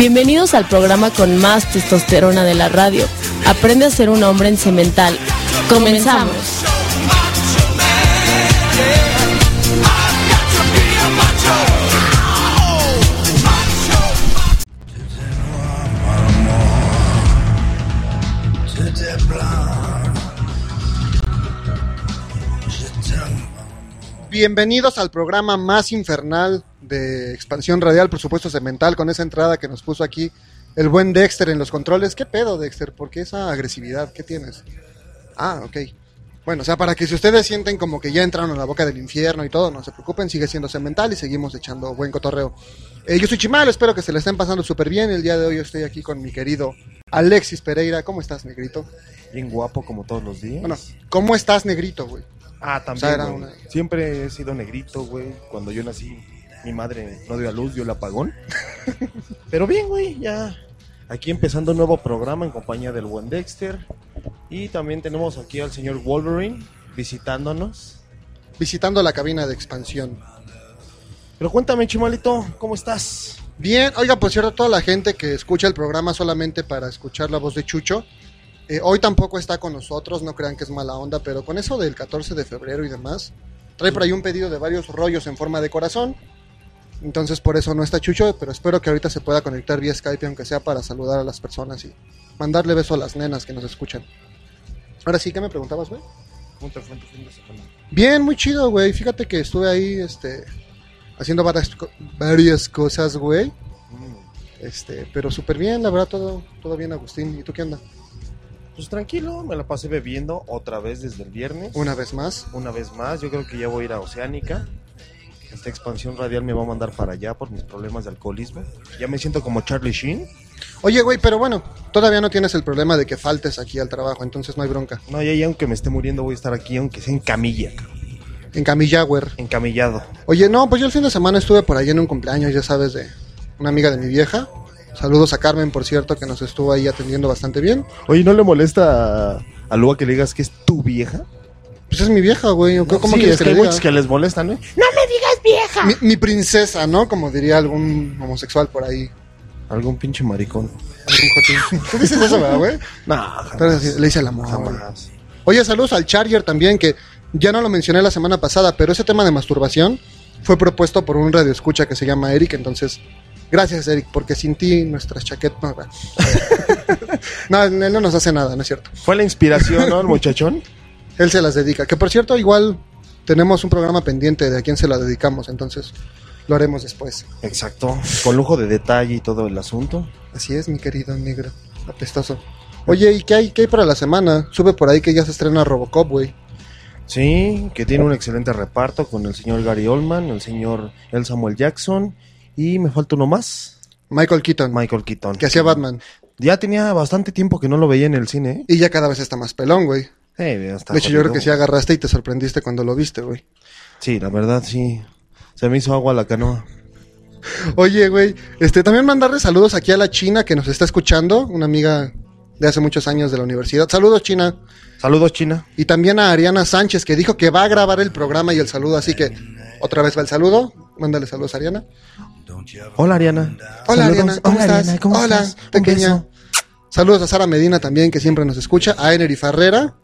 Bienvenidos al programa con más testosterona de la radio. Aprende a ser un hombre en cemental. Comenzamos. Bienvenidos al programa más infernal de expansión radial, por supuesto cemental, con esa entrada que nos puso aquí el buen Dexter en los controles. ¿Qué pedo, Dexter? ¿Por qué esa agresividad? ¿Qué tienes? Ah, ok. Bueno, o sea, para que si ustedes sienten como que ya entraron a la boca del infierno y todo, no se preocupen, sigue siendo cemental y seguimos echando buen cotorreo. Eh, yo soy Chimal, espero que se le estén pasando súper bien. El día de hoy estoy aquí con mi querido Alexis Pereira. ¿Cómo estás, negrito? Bien guapo como todos los días. Bueno, ¿cómo estás, negrito, güey? Ah, también. o sea, era güey. una- Siempre he sido negrito, güey. Cuando yo nací, mi madre no dio a luz, dio el apagón. Pero bien, güey, ya. Aquí empezando un nuevo programa en compañía del buen Dexter. Y también tenemos aquí al señor Wolverine visitándonos. Visitando la cabina de expansión. Pero cuéntame, Chimalito, ¿cómo estás? Bien, oiga, por cierto, toda la gente que escucha el programa solamente para escuchar la voz de Chucho, eh, hoy tampoco está con nosotros, no crean que es mala onda, pero con eso del 14 de febrero y demás, trae por ahí un pedido de varios rollos en forma de corazón, entonces por eso no está Chucho, pero espero que ahorita se pueda conectar vía Skype, aunque sea para saludar a las personas y mandarle beso a las nenas que nos escuchan. Ahora sí, ¿qué me preguntabas, güey? ¿Cómo te fue en tu fin de semana? Bien, muy chido, güey. Fíjate que estuve ahí, este, haciendo varias cosas, güey. Mm, Este, pero súper bien, la verdad, todo, todo bien, Agustín. ¿Y tú qué onda? Pues tranquilo, me la pasé bebiendo otra vez desde el viernes. Una vez más. una vez más. Yo creo que ya voy a ir a Oceánica. Esta expansión radial me va a mandar para allá por mis problemas de alcoholismo. Ya me siento como Charlie Sheen. Oye, güey, pero bueno, todavía no tienes el problema de que faltes aquí al trabajo, entonces no hay bronca. No, ya, ya aunque me esté muriendo voy a estar aquí, aunque sea en camilla. En Camillagüer. encamillado. Oye, no, pues yo el fin de semana estuve por ahí en un cumpleaños, ya sabes, de una amiga de mi vieja. Saludos a Carmen, por cierto, que nos estuvo ahí atendiendo bastante bien. Oye, ¿no le molesta a, a Lua que le digas que es tu vieja? Pues es mi vieja, güey. ¿Cómo sí, quieres es que que hay le diga? muchos que les molestan, ¿eh? Mi, mi princesa, ¿no? Como diría algún homosexual por ahí. Algún pinche maricón. Algún jotín. ¿Tú dices eso, verdad, güey? No, Pero le dice el amor. jamás. Oye, saludos al Charger también, que ya no lo mencioné la semana pasada, pero ese tema de masturbación fue propuesto por un radioescucha que se llama Eric, entonces, gracias Eric, porque sin ti nuestras chaquetas... No, no, él no nos hace nada, no es cierto. Fue la inspiración, ¿no? El muchachón. Él se las dedica, que por cierto, igual tenemos un programa pendiente de a quién se la dedicamos, entonces lo haremos después. Exacto. Con lujo de detalle y todo el asunto. Así es, mi querido negro, apestoso. Oye, ¿y qué hay, qué hay para la semana? Sube por ahí que ya se estrena Robocop, güey. Sí, que tiene un excelente reparto con el señor Gary Oldman, el señor El Samuel Jackson y me falta uno más, Michael Keaton, Michael Keaton. que hacía Batman. Ya tenía bastante tiempo que no lo veía en el cine. ¿eh? Y ya cada vez está más pelón, güey. Ya está De hecho, yo creo que sí agarraste y te sorprendiste cuando lo viste, güey. Sí, la verdad sí. Se me hizo agua la canoa. Oye, güey, este, también mandarle saludos aquí a la China que nos está escuchando, una amiga de hace muchos años de la universidad. Saludos, China. Saludos, China. Y también a Ariana Sánchez que dijo que va a grabar el programa y el saludo, así que otra vez va el saludo. Mándale saludos a Ariana. Hola, Ariana. Hola, Saludos. Ariana, ¿cómo Hola, estás? Ariana, ¿cómo Hola, estás? Pequeña. Saludos a Sara Medina también, que siempre nos escucha. A Enery Farrera,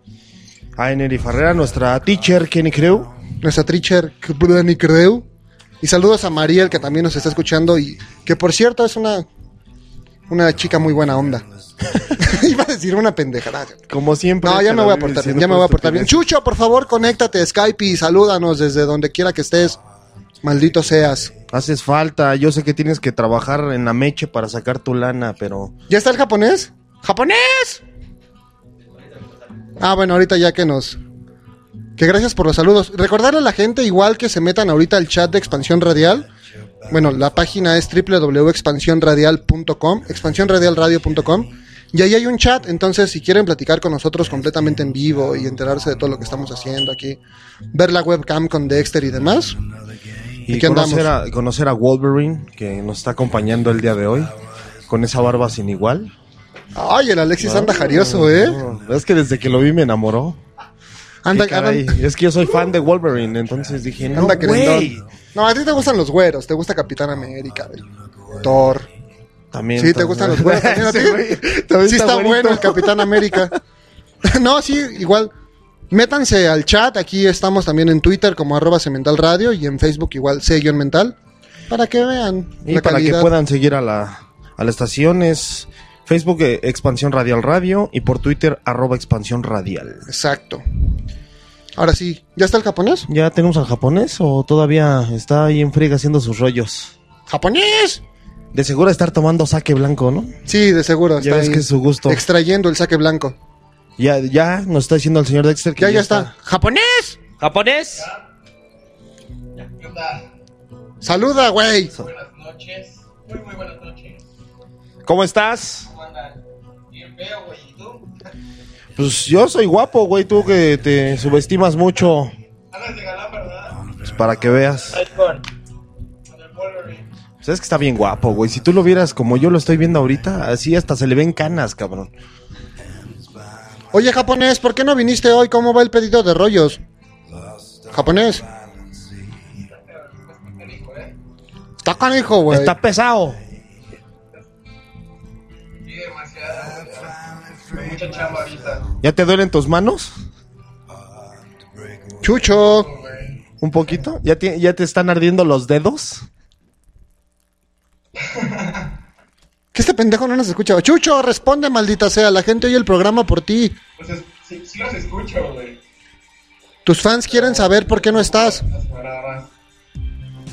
A Eneri Ferrera, nuestra teacher, Kenny Creu. nuestra teacher Kbrani Creu. Y saludos a Mariel, que también nos está escuchando y que por cierto es una, una chica muy buena onda. Iba a decir una pendejada. Como siempre. No, ya me voy a portar bien, diciendo ya me voy a por portar bien. Chucho, por favor, conéctate a Skype y salúdanos desde donde quiera que estés. Maldito seas. Haces falta. Yo sé que tienes que trabajar en la meche para sacar tu lana, pero. ¿Ya está el japonés? ¡Japonés! Ah, bueno, ahorita ya que nos... Que gracias por los saludos. Recordarle a la gente igual que se metan ahorita al chat de Expansión Radial. Bueno, la página es www.expansionradial.com, expansionradialradio.com. Y ahí hay un chat, entonces si quieren platicar con nosotros completamente en vivo y enterarse de todo lo que estamos haciendo aquí, ver la webcam con Dexter y demás, Y conocer a, conocer a Wolverine, que nos está acompañando el día de hoy, con esa barba sin igual. Ay, el Alexis anda jarioso, ¿eh? Es que desde que lo vi me enamoró. Anda, caray, anda, Es que yo soy fan de Wolverine, entonces dije, no, anda güey. No, a ti te gustan los güeros, te gusta Capitán América. Thor. También. Sí, ¿te gustan los güeros también a ti? Sí, está bueno el Capitán América. no, sí, igual. Métanse al chat, aquí estamos también en Twitter como arroba Cemental Radio y en Facebook igual C-Mental, para que vean Y la para calidad. que puedan seguir a la, a la estación es Facebook eh, Expansión Radial Radio y por Twitter arroba Expansión Radial. Exacto. Ahora sí, ¿ya está el japonés? ¿Ya tenemos al japonés o todavía está ahí en friega haciendo sus rollos? ¡Japonés! De seguro estar tomando saque blanco, ¿no? Sí, de seguro. Ya está ves ahí que es su gusto. Extrayendo el saque blanco. Ya, ya nos está diciendo el señor Dexter que Ya, ya está. ¡Japonés! ¿Japonés? Saluda, güey. Buenas noches. Muy, muy buenas noches. ¿Cómo estás? ¿Cómo andan? Bien feo, güey. ¿Y tú? Pues yo soy guapo, güey, tú que te subestimas mucho. Andas de galán, ¿verdad? Pues para que veas. Wolverine. Pues es que está bien guapo, güey. Si tú lo vieras como yo lo estoy viendo ahorita, así hasta se le ven canas, cabrón. Oye, japonés, ¿por qué no viniste hoy? ¿Cómo va el pedido de rollos? Japonés. Está canijo, güey. Está pesado. Sí, demasiado. güey. Mucha chamba ahorita. ¿Ya te duelen tus manos? Chucho. ¿Un poquito? ¿Ya te, ya te están ardiendo los dedos? Que este pendejo no nos escucha. Chucho, responde, maldita sea. La gente oye el programa por ti. Pues es- sí, sí los escucho, güey. Tus fans quieren saber por qué no estás.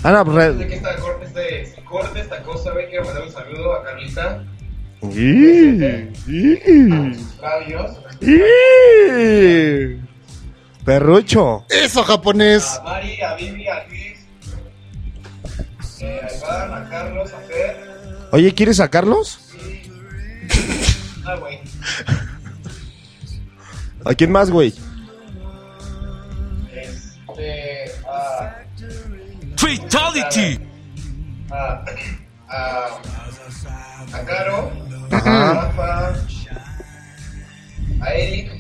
Ah, no, pues, Desde que esta corte, este, corte esta cosa, güey, quiero mandar un saludo a Carlita. ¡Ih! Perrucho. Eso, japonés. A Mari, a Vivi, a Luis. Eh, a Iván, a Carlos, a Fer. Oye, ¿quieres sacarlos? Ah, güey. ¿A quién más, güey? Este. A. Fatality. A. A. A Caro. Ajá. A Rafa. A Eric.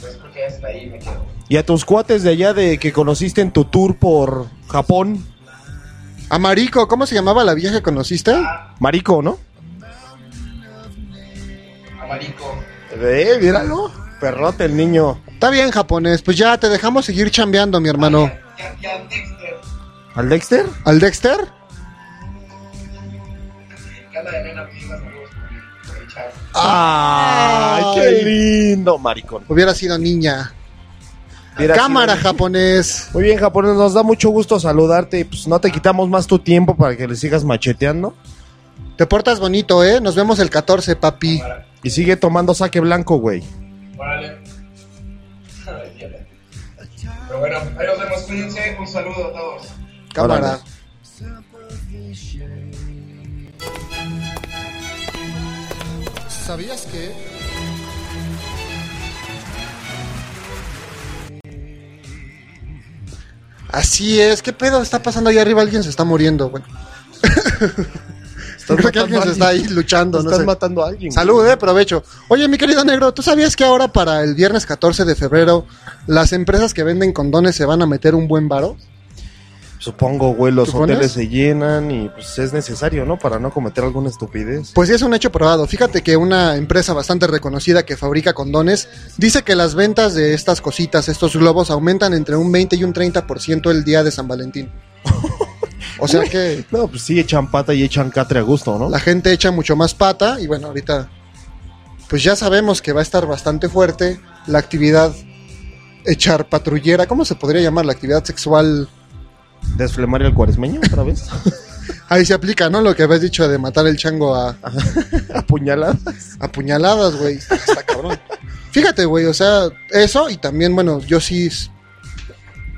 Pues creo que ya está ahí, me quedo. ¿Y a tus cuates de allá de que conociste en tu tour por Japón? A Marico, ¿cómo se llamaba la vieja que conociste? Marico, ¿no? A Marico. Eh, míralo. Perrote el niño. Está bien, japonés. Pues ya te dejamos seguir chambeando, mi hermano. Ya, ya, Dexter. ¿Al Dexter? ¿Al Dexter? Que anda de nena pidiendo saludos por por el chat. ¡Ay, qué lindo, maricón! Hubiera sido niña. Hubiera Cámara, sido- japonés. Muy bien, japonés, nos da mucho gusto saludarte. Pues no te quitamos más tu tiempo para que le sigas macheteando. Te portas bonito, ¿eh? Nos vemos el 14, papi. Y sigue tomando saque blanco, güey. Dios. Pero bueno, ahí nos vemos. Cuídense. Un saludo a todos. Cámara. ¿Sabías que? Así es. ¿Qué pedo está pasando ahí arriba? Alguien se está muriendo, güey. Creo que alguien se está ahí luchando, no Estás sé. matando a alguien. Salud, eh, provecho. Oye, mi querido negro, ¿tú sabías que ahora para el viernes 14 de febrero las empresas que venden condones se van a meter un buen varo? Supongo, güey, los ¿Supones? hoteles se llenan y pues es necesario, ¿no? Para no cometer alguna estupidez. Pues es un hecho probado. Fíjate que una empresa bastante reconocida que fabrica condones dice que las ventas de estas cositas, estos globos, aumentan entre un 20 y un 30% el día de San Valentín. O sea que No, pues sí, echan pata y echan catre a gusto, ¿no? la gente echa mucho más pata y bueno, ahorita pues ya sabemos que va a estar bastante fuerte la actividad echar patrullera, ¿cómo se podría llamar? La actividad sexual. Desflemar el cuaresmeño otra vez. Ahí se aplica, ¿no? Lo que habías dicho de matar el chango a, Apuñaladas. a puñaladas, güey. Está cabrón. Fíjate, güey, o sea, eso y también, bueno, yo sí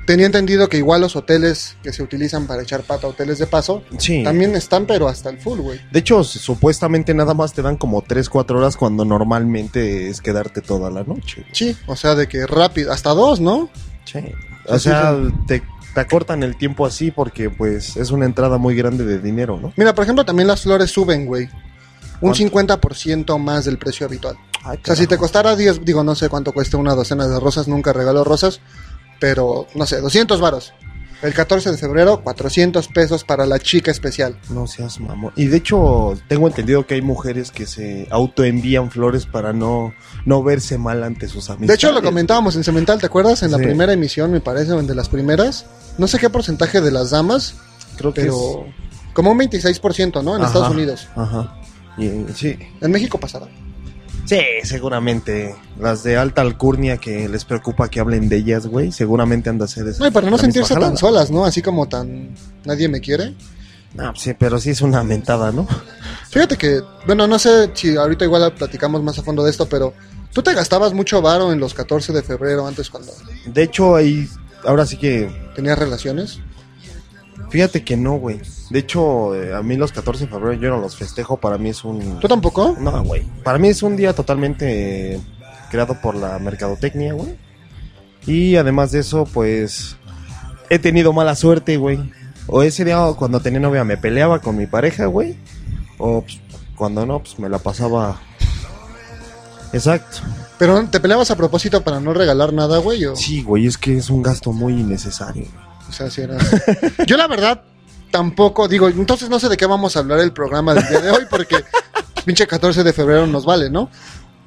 tenía entendido que igual los hoteles que se utilizan para echar pata, hoteles de paso, Sí. también están, pero hasta el full, güey. De hecho, supuestamente nada más te dan como 3, 4 horas cuando normalmente es quedarte toda la noche. Sí, o sea, de que rápido, hasta dos, ¿no? Sí. O Sí, sea, te, te acortan el tiempo así porque pues es una entrada muy grande de dinero, ¿no? Mira, por ejemplo, también las flores suben, güey. Un ¿Cuánto? 50% más del precio habitual. Ay, O sea, si te costara 10, digo, no sé cuánto cuesta una docena de rosas, nunca regalo rosas, pero no sé, 200 varos. El 14 de febrero, 400 pesos para la chica especial. No seas mamón. Y de hecho, tengo entendido que hay mujeres que se autoenvían flores para no, no verse mal ante sus amistades. De hecho, lo comentábamos en Cemental, ¿te acuerdas? En la primera emisión, me parece, o en de las primeras. No sé qué porcentaje de las damas, Creo que pero como un 26%, ¿no? En Ajá. Estados Unidos. Ajá. Y, sí. En México pasará. Sí, seguramente. Las de alta alcurnia que les preocupa que hablen de ellas, güey, seguramente eso. No, y para no sentirse tan solas, ¿no? Así como tan... Nadie me quiere. No, sí, pero sí es una mentada, ¿no? Fíjate que, bueno, no sé si ahorita igual platicamos más a fondo de esto, pero tú te gastabas mucho varo en los 14 de febrero antes cuando De hecho, ahí, ahora sí que, tenías relaciones. Fíjate que no, güey. De hecho, eh, a mí los 14 de febrero yo no los festejo, para mí es un... ¿Tú tampoco? No, güey. Para mí es un día totalmente eh, creado por la mercadotecnia, güey. Y además de eso, pues he tenido mala suerte, güey. O ese día cuando tenía novia me peleaba con mi pareja, güey. O pues, cuando no, pues me la pasaba. Exacto. Pero te peleabas a propósito para no regalar nada, güey. O, Sí, güey, es que es un gasto muy innecesario. O sea, si era... Yo la verdad tampoco, digo, entonces no sé de qué vamos a hablar el programa del día de hoy porque pinche 14 de febrero nos vale, ¿no?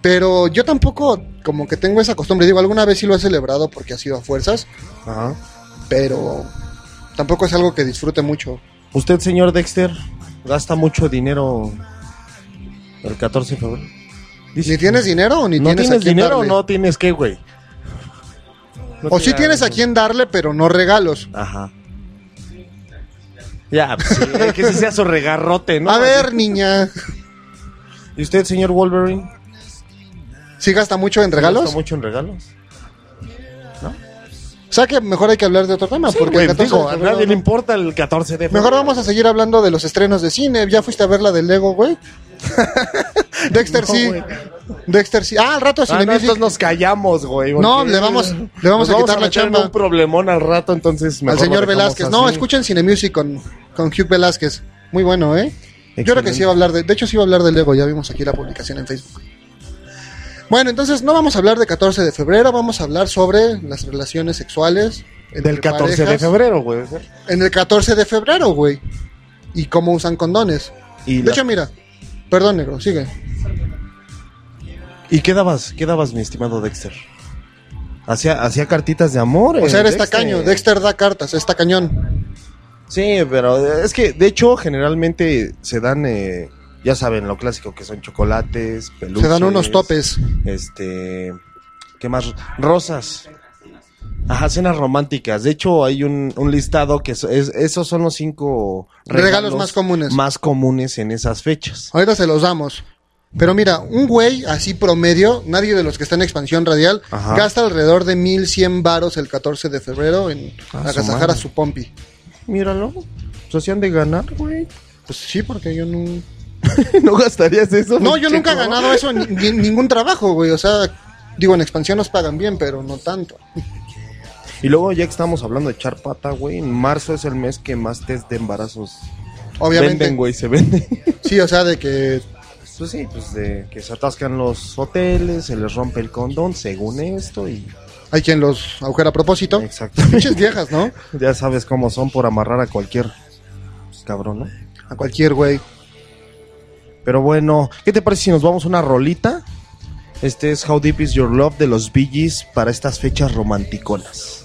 Pero yo tampoco como que tengo esa costumbre. Digo, alguna vez sí lo he celebrado porque ha sido a fuerzas, Ajá. pero tampoco es algo que disfrute mucho. Usted, señor Dexter, gasta mucho dinero el 14 de febrero. ¿Ni tienes dinero o ni ¿No tienes, tienes, dinero o no tienes qué, güey? No O sí te- tienes a quién darle, pero no regalos. Ajá. Ya, pues sí, que si sea su regarrote, ¿no? A ver, niña, ¿Y usted, señor Wolverine? ¿sí gasta mucho en regalos? ¿Gasta mucho en regalos? O sea que mejor hay que hablar de otro tema, Sí, porque güey, el 14 digo, de a nadie no. le importa el 14 de febrero. Mejor vamos a seguir hablando de los estrenos de cine. ¿Ya fuiste a ver la de Lego, güey? Dexter No, sí. Dexter sí. Ah, al rato Ah, no, nos callamos, güey. No, le vamos- le vamos nos a quitar la chamba. un problemón al rato, entonces al señor Velázquez. No, escuchen Cinemusic con, con Hugh Velázquez. Muy bueno, ¿eh? Yo creo que sí iba a hablar de... De hecho, sí iba a hablar de Lego. Ya vimos aquí la publicación en Facebook. Bueno, entonces no vamos a hablar de 14 de febrero. Vamos a hablar sobre las relaciones sexuales. entre Del 14 de febrero, güey. En el 14 de febrero, güey. Y cómo usan condones. Y, De la- hecho, mira. Perdón, negro, sigue. ¿Y qué dabas? ¿Qué dabas, mi estimado Dexter? ¿Hacía, hacía cartitas de amor? O sea, eres tacaño. Dexter da cartas, es tacañón. Sí, pero es que, de hecho, generalmente se dan, eh, ya saben, lo clásico que son chocolates, peluches. Se dan unos topes. Este, ¿qué más? Rosas. Ajá, cenas románticas. De hecho, hay un, un listado que es, es- esos son los cinco Regalos más comunes. más comunes en esas fechas. Ahorita se los damos. Pero mira, un güey así promedio, nadie de los que está en expansión radial, Ajá. gasta alrededor de 1100 varos el 14 de febrero en Ah, su agasajar madre. a su pompi. Míralo. Pues hacían de ganar, güey. Pues sí, porque yo no... ¿No gastarías eso? No, yo nunca he ganado eso en ni- en ningún trabajo, güey. O sea, digo, en expansión nos pagan bien, pero no tanto. Y luego, ya que estamos hablando de echar pata, güey, en marzo es el mes que más test de embarazos Obviamente. venden, güey, se venden. Sí, o sea, de que pues sí, pues de que se atascan los hoteles, se les rompe el condón, según esto, y hay quien los agujera a propósito. exactamente. Pinches viejas, ¿no? ya sabes cómo son por amarrar a cualquier cabrón, ¿no? A cualquier güey. Pero bueno, ¿qué te parece si nos vamos una rolita? Este es How Deep Is Your Love de los Bee Gees para estas fechas romanticonas.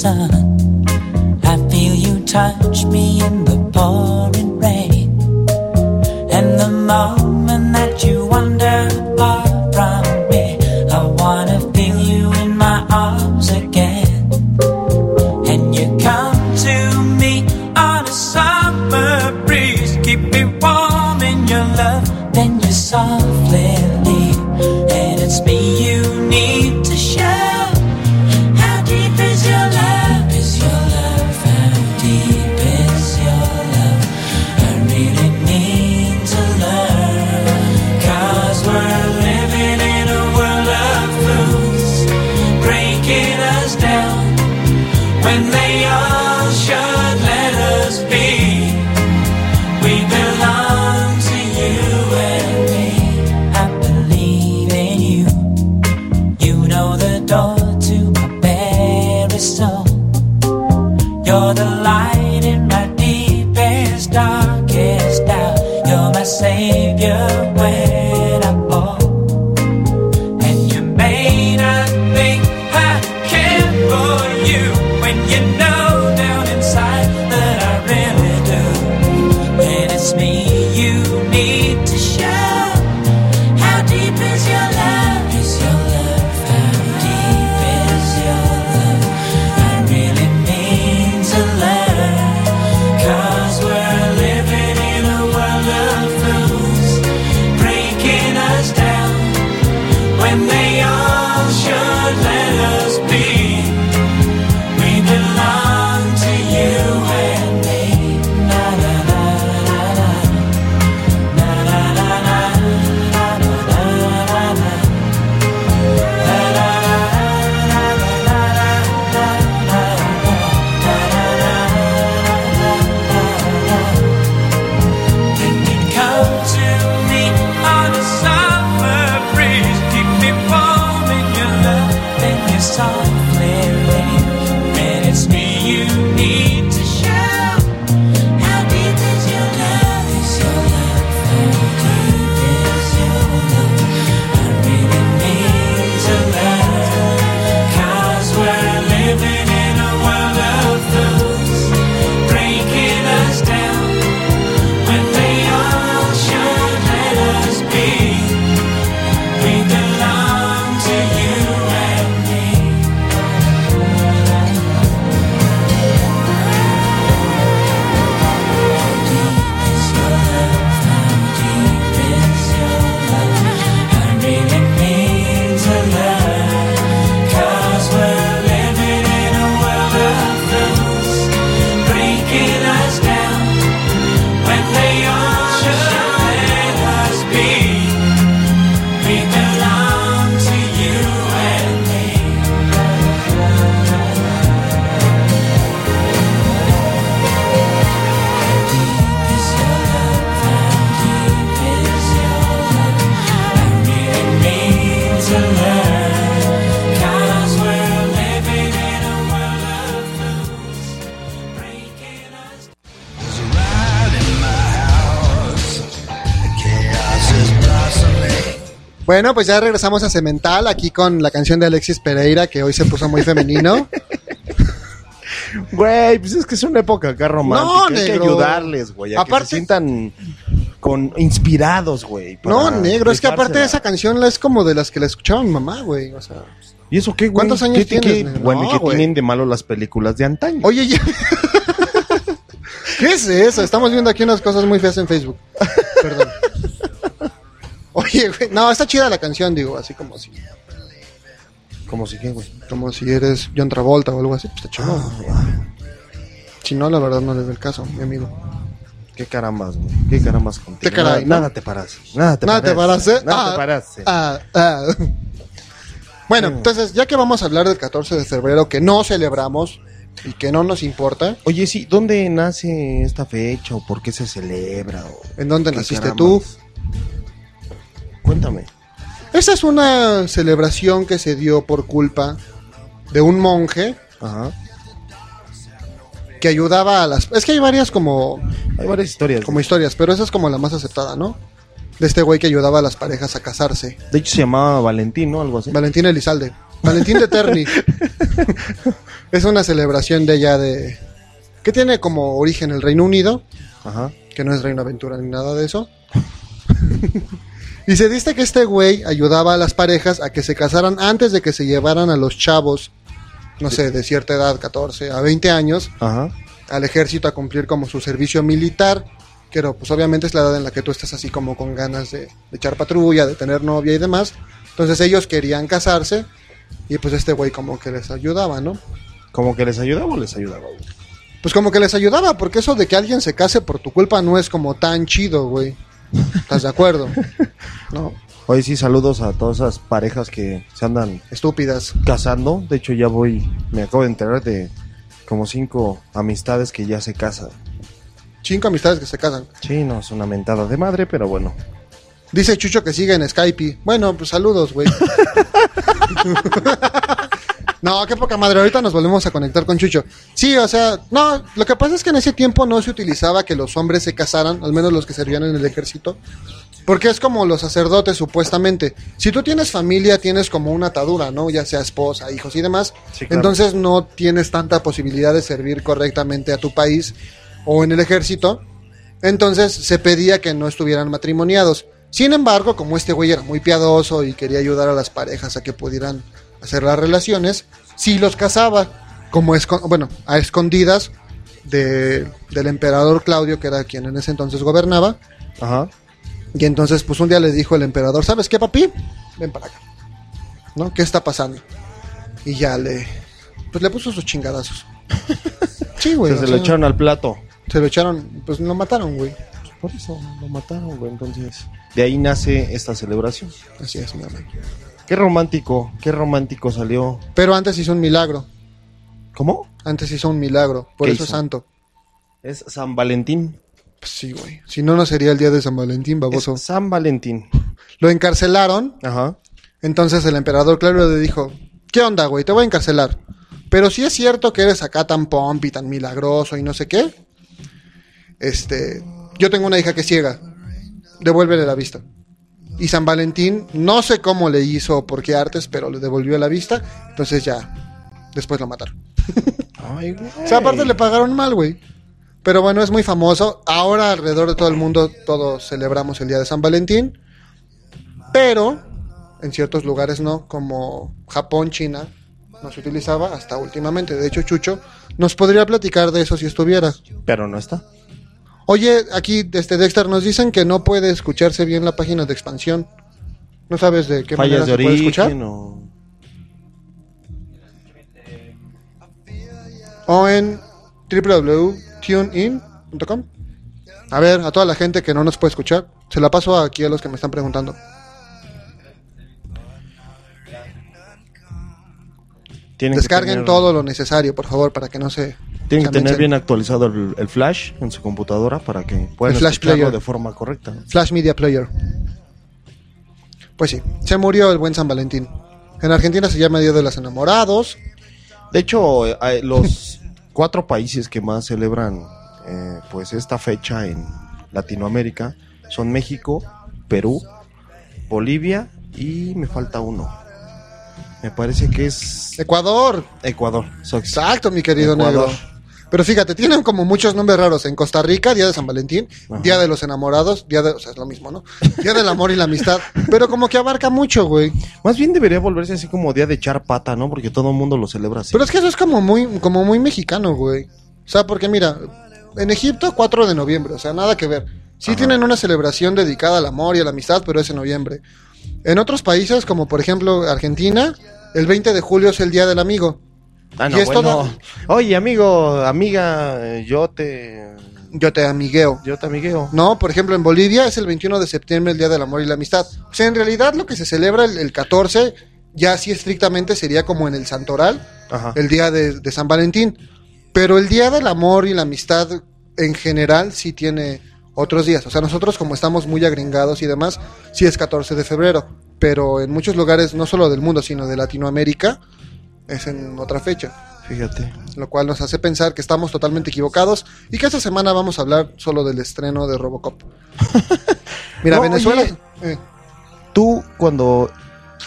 Sun. I feel you touch me in the pouring Bueno, pues ya regresamos a Cemental aquí con la canción de Alexis Pereira que hoy se puso muy femenino. Güey, pues es que es una época acá romántica. No, Hay que negro. ayudarles, güey. A Aparte- que se sientan con, inspirados, güey. No, negro, es que aparte de esa canción es como de las que la escuchaba mi mamá, güey. O sea, ¿Y eso qué, güey? ¿Cuántos años ¿Qué- tienes, qué- negro? Bueno, ¿y No, qué güey. tienen de malo las películas de antaño? oye, ya- ¿qué es eso? Estamos viendo aquí unas cosas muy feas en Facebook. Perdón. Oye, güey, no, está chida la canción, digo, así como si, ¿Cómo si qué, güey? como si eres John Travolta o algo así, pues está chido. Si no, la verdad no le doy el caso, mi amigo. ¿Qué carambas, güey? ¿Qué carambas contigo? ¿Qué caray, nada, no? nada te paras. Nada te Nada te paras. parece. Nada Ah, te parece. ah, ah. Bueno, entonces, ya que vamos a hablar del 14 de febrero, que no celebramos y que no nos importa, Oye, sí, ¿dónde nace esta fecha o por qué se celebra? O... ¿en dónde naciste carambas? tú? Cuéntame. Esa es una celebración que se dio por culpa de un monje Ajá. que ayudaba a las... Es que hay varias como, Hay varias historias. como historias, pero esa es como la más aceptada, ¿no? De este güey que ayudaba a las parejas a casarse. De hecho, se llamaba Valentín, ¿no? Algo así. Valentín Elizalde. Valentín de Terni. es una celebración de ella de... que tiene como origen el Reino Unido, Ajá. que no es Reino Aventura ni nada de eso. y se dice que este güey ayudaba a las parejas a que se casaran antes de que se llevaran a los chavos, no sé, de cierta edad, 14 a 20 años, Ajá. al ejército a cumplir como su servicio militar, no, pues obviamente es la edad en la que tú estás así como con ganas de, de echar patrulla, de tener novia y demás. Entonces ellos querían casarse y pues este güey como que les ayudaba, ¿no? ¿Como que les ayudaba o les ayudaba, güey? Pues como que les ayudaba, porque eso de que alguien se case por tu culpa no es como tan chido, güey. ¿Estás de acuerdo? No, Oye, sí, saludos a todas esas parejas que se andan estúpidas. casando. De hecho, ya voy, me acabo de enterar de como cinco amistades que ya se casan. Cinco amistades que se casan. Sí, no, es una mentada de madre, pero bueno. Dice Chucho que sigue en Skype. Bueno, pues saludos, güey. no, qué poca madre. Ahorita nos volvemos a conectar con Chucho. Sí, o sea, no, lo que pasa es que en ese tiempo no se utilizaba que los hombres se casaran, al menos los que servían en el ejército. Porque es como los sacerdotes, supuestamente. Si tú tienes familia, tienes como una atadura, ¿no? Ya sea esposa, hijos y demás. Sí, claro. Entonces no tienes tanta posibilidad de servir correctamente a tu país o en el ejército. Entonces se pedía que no estuvieran matrimoniados. Sin embargo, como este güey era muy piadoso y quería ayudar a las parejas a que pudieran hacer las relaciones, sí los casaba, como escon- bueno, a escondidas de- del emperador Claudio, que era quien en ese entonces gobernaba. Ajá. Y entonces, pues un día le dijo el emperador, ¿sabes qué, papi? Ven para acá. ¿no? ¿Qué está pasando? Y ya le, pues le puso sus chingadazos. Sí, güey. O sea, o se lo sea, echaron al plato. se lo echaron, pues lo mataron, güey. Por eso lo mataron, güey. Entonces, de ahí nace esta celebración. Así es, mi amor. Qué romántico, qué romántico salió. Pero antes hizo un milagro. ¿Cómo? Antes hizo un milagro. Por ¿Qué eso es santo. Es San Valentín. Pues sí, güey. Si no, no sería el día de San Valentín, baboso. Es San Valentín. Lo encarcelaron. Ajá. Entonces el emperador Claudio le dijo: ¿Qué onda, güey? Te voy a encarcelar. Pero si es cierto que eres acá tan pompi, tan milagroso y no sé qué. Este. Yo tengo una hija que es ciega. Devuélvele la vista. Y San Valentín, no sé cómo le hizo o por qué artes, pero le devolvió la vista. Entonces ya. Después lo mataron. Ay, güey. O sea, aparte le pagaron mal, güey. Pero bueno, es muy famoso. Ahora alrededor de todo el mundo todos celebramos el Día de San Valentín. Pero en ciertos lugares no, como Japón, China, no se utilizaba hasta últimamente. De hecho, Chucho nos podría platicar de eso si estuviera. Pero no está. Oye, aquí desde Dexter nos dicen que no puede escucharse bien la página de expansión. ¿No sabes de qué manera Fallas de se puede escuchar? o... o en www.tunein.com. A ver, a toda la gente que no nos puede escuchar, se la paso aquí a los que me están preguntando. Tienen Descarguen tener- todo lo necesario, por favor, para que no se... Tienen que tener bien actualizado el, el flash en su computadora para que puedan El flash escucharlo player. de forma correcta. Flash Media Player. Pues sí, se murió el buen San Valentín. En Argentina se llama Día de los Enamorados. De hecho, eh, los cuatro países que más celebran eh, pues esta fecha en Latinoamérica son México, Perú, Bolivia y me falta uno. Me parece que es Ecuador. Ecuador. Exacto, mi querido Ecuador. negro. Pero fíjate, tienen como muchos nombres raros. En Costa Rica, Día de San Valentín, Ajá. Día de los Enamorados, Día de... O sea, es lo mismo, ¿no? Día del Amor y la Amistad. Pero como que abarca mucho, güey. Más bien debería volverse así como día de echar pata, ¿no? Porque todo el mundo lo celebra así. Pero es que eso es como muy, como muy mexicano, güey. O sea, porque mira, en Egipto 4 de noviembre, o sea, nada que ver. Sí Ajá. tienen una celebración dedicada al amor y a la amistad, pero es en noviembre. En otros países, como por ejemplo Argentina, el 20 de julio es el Día del Amigo. Ah, no, y esto bueno. da- Oye, amigo, amiga, eh, yo te... Yo te amigueo. Yo te amigueo. No, por ejemplo, en Bolivia es el 21 de septiembre el Día del Amor y la Amistad. O sea, en realidad lo que se celebra el, el 14, ya sí estrictamente sería como en el Santoral, Ajá. el día de, de San Valentín. Pero el Día del Amor y la Amistad en general sí tiene otros días. O sea, nosotros como estamos muy agringados y demás, sí es 14 de febrero. Pero en muchos lugares, no solo del mundo, sino de Latinoamérica, es en otra fecha. Fíjate. Lo cual nos hace pensar que estamos totalmente equivocados y que esta semana vamos a hablar solo del estreno de Robocop. Mira, No, Venezuela... oye. eh, Tú, cuando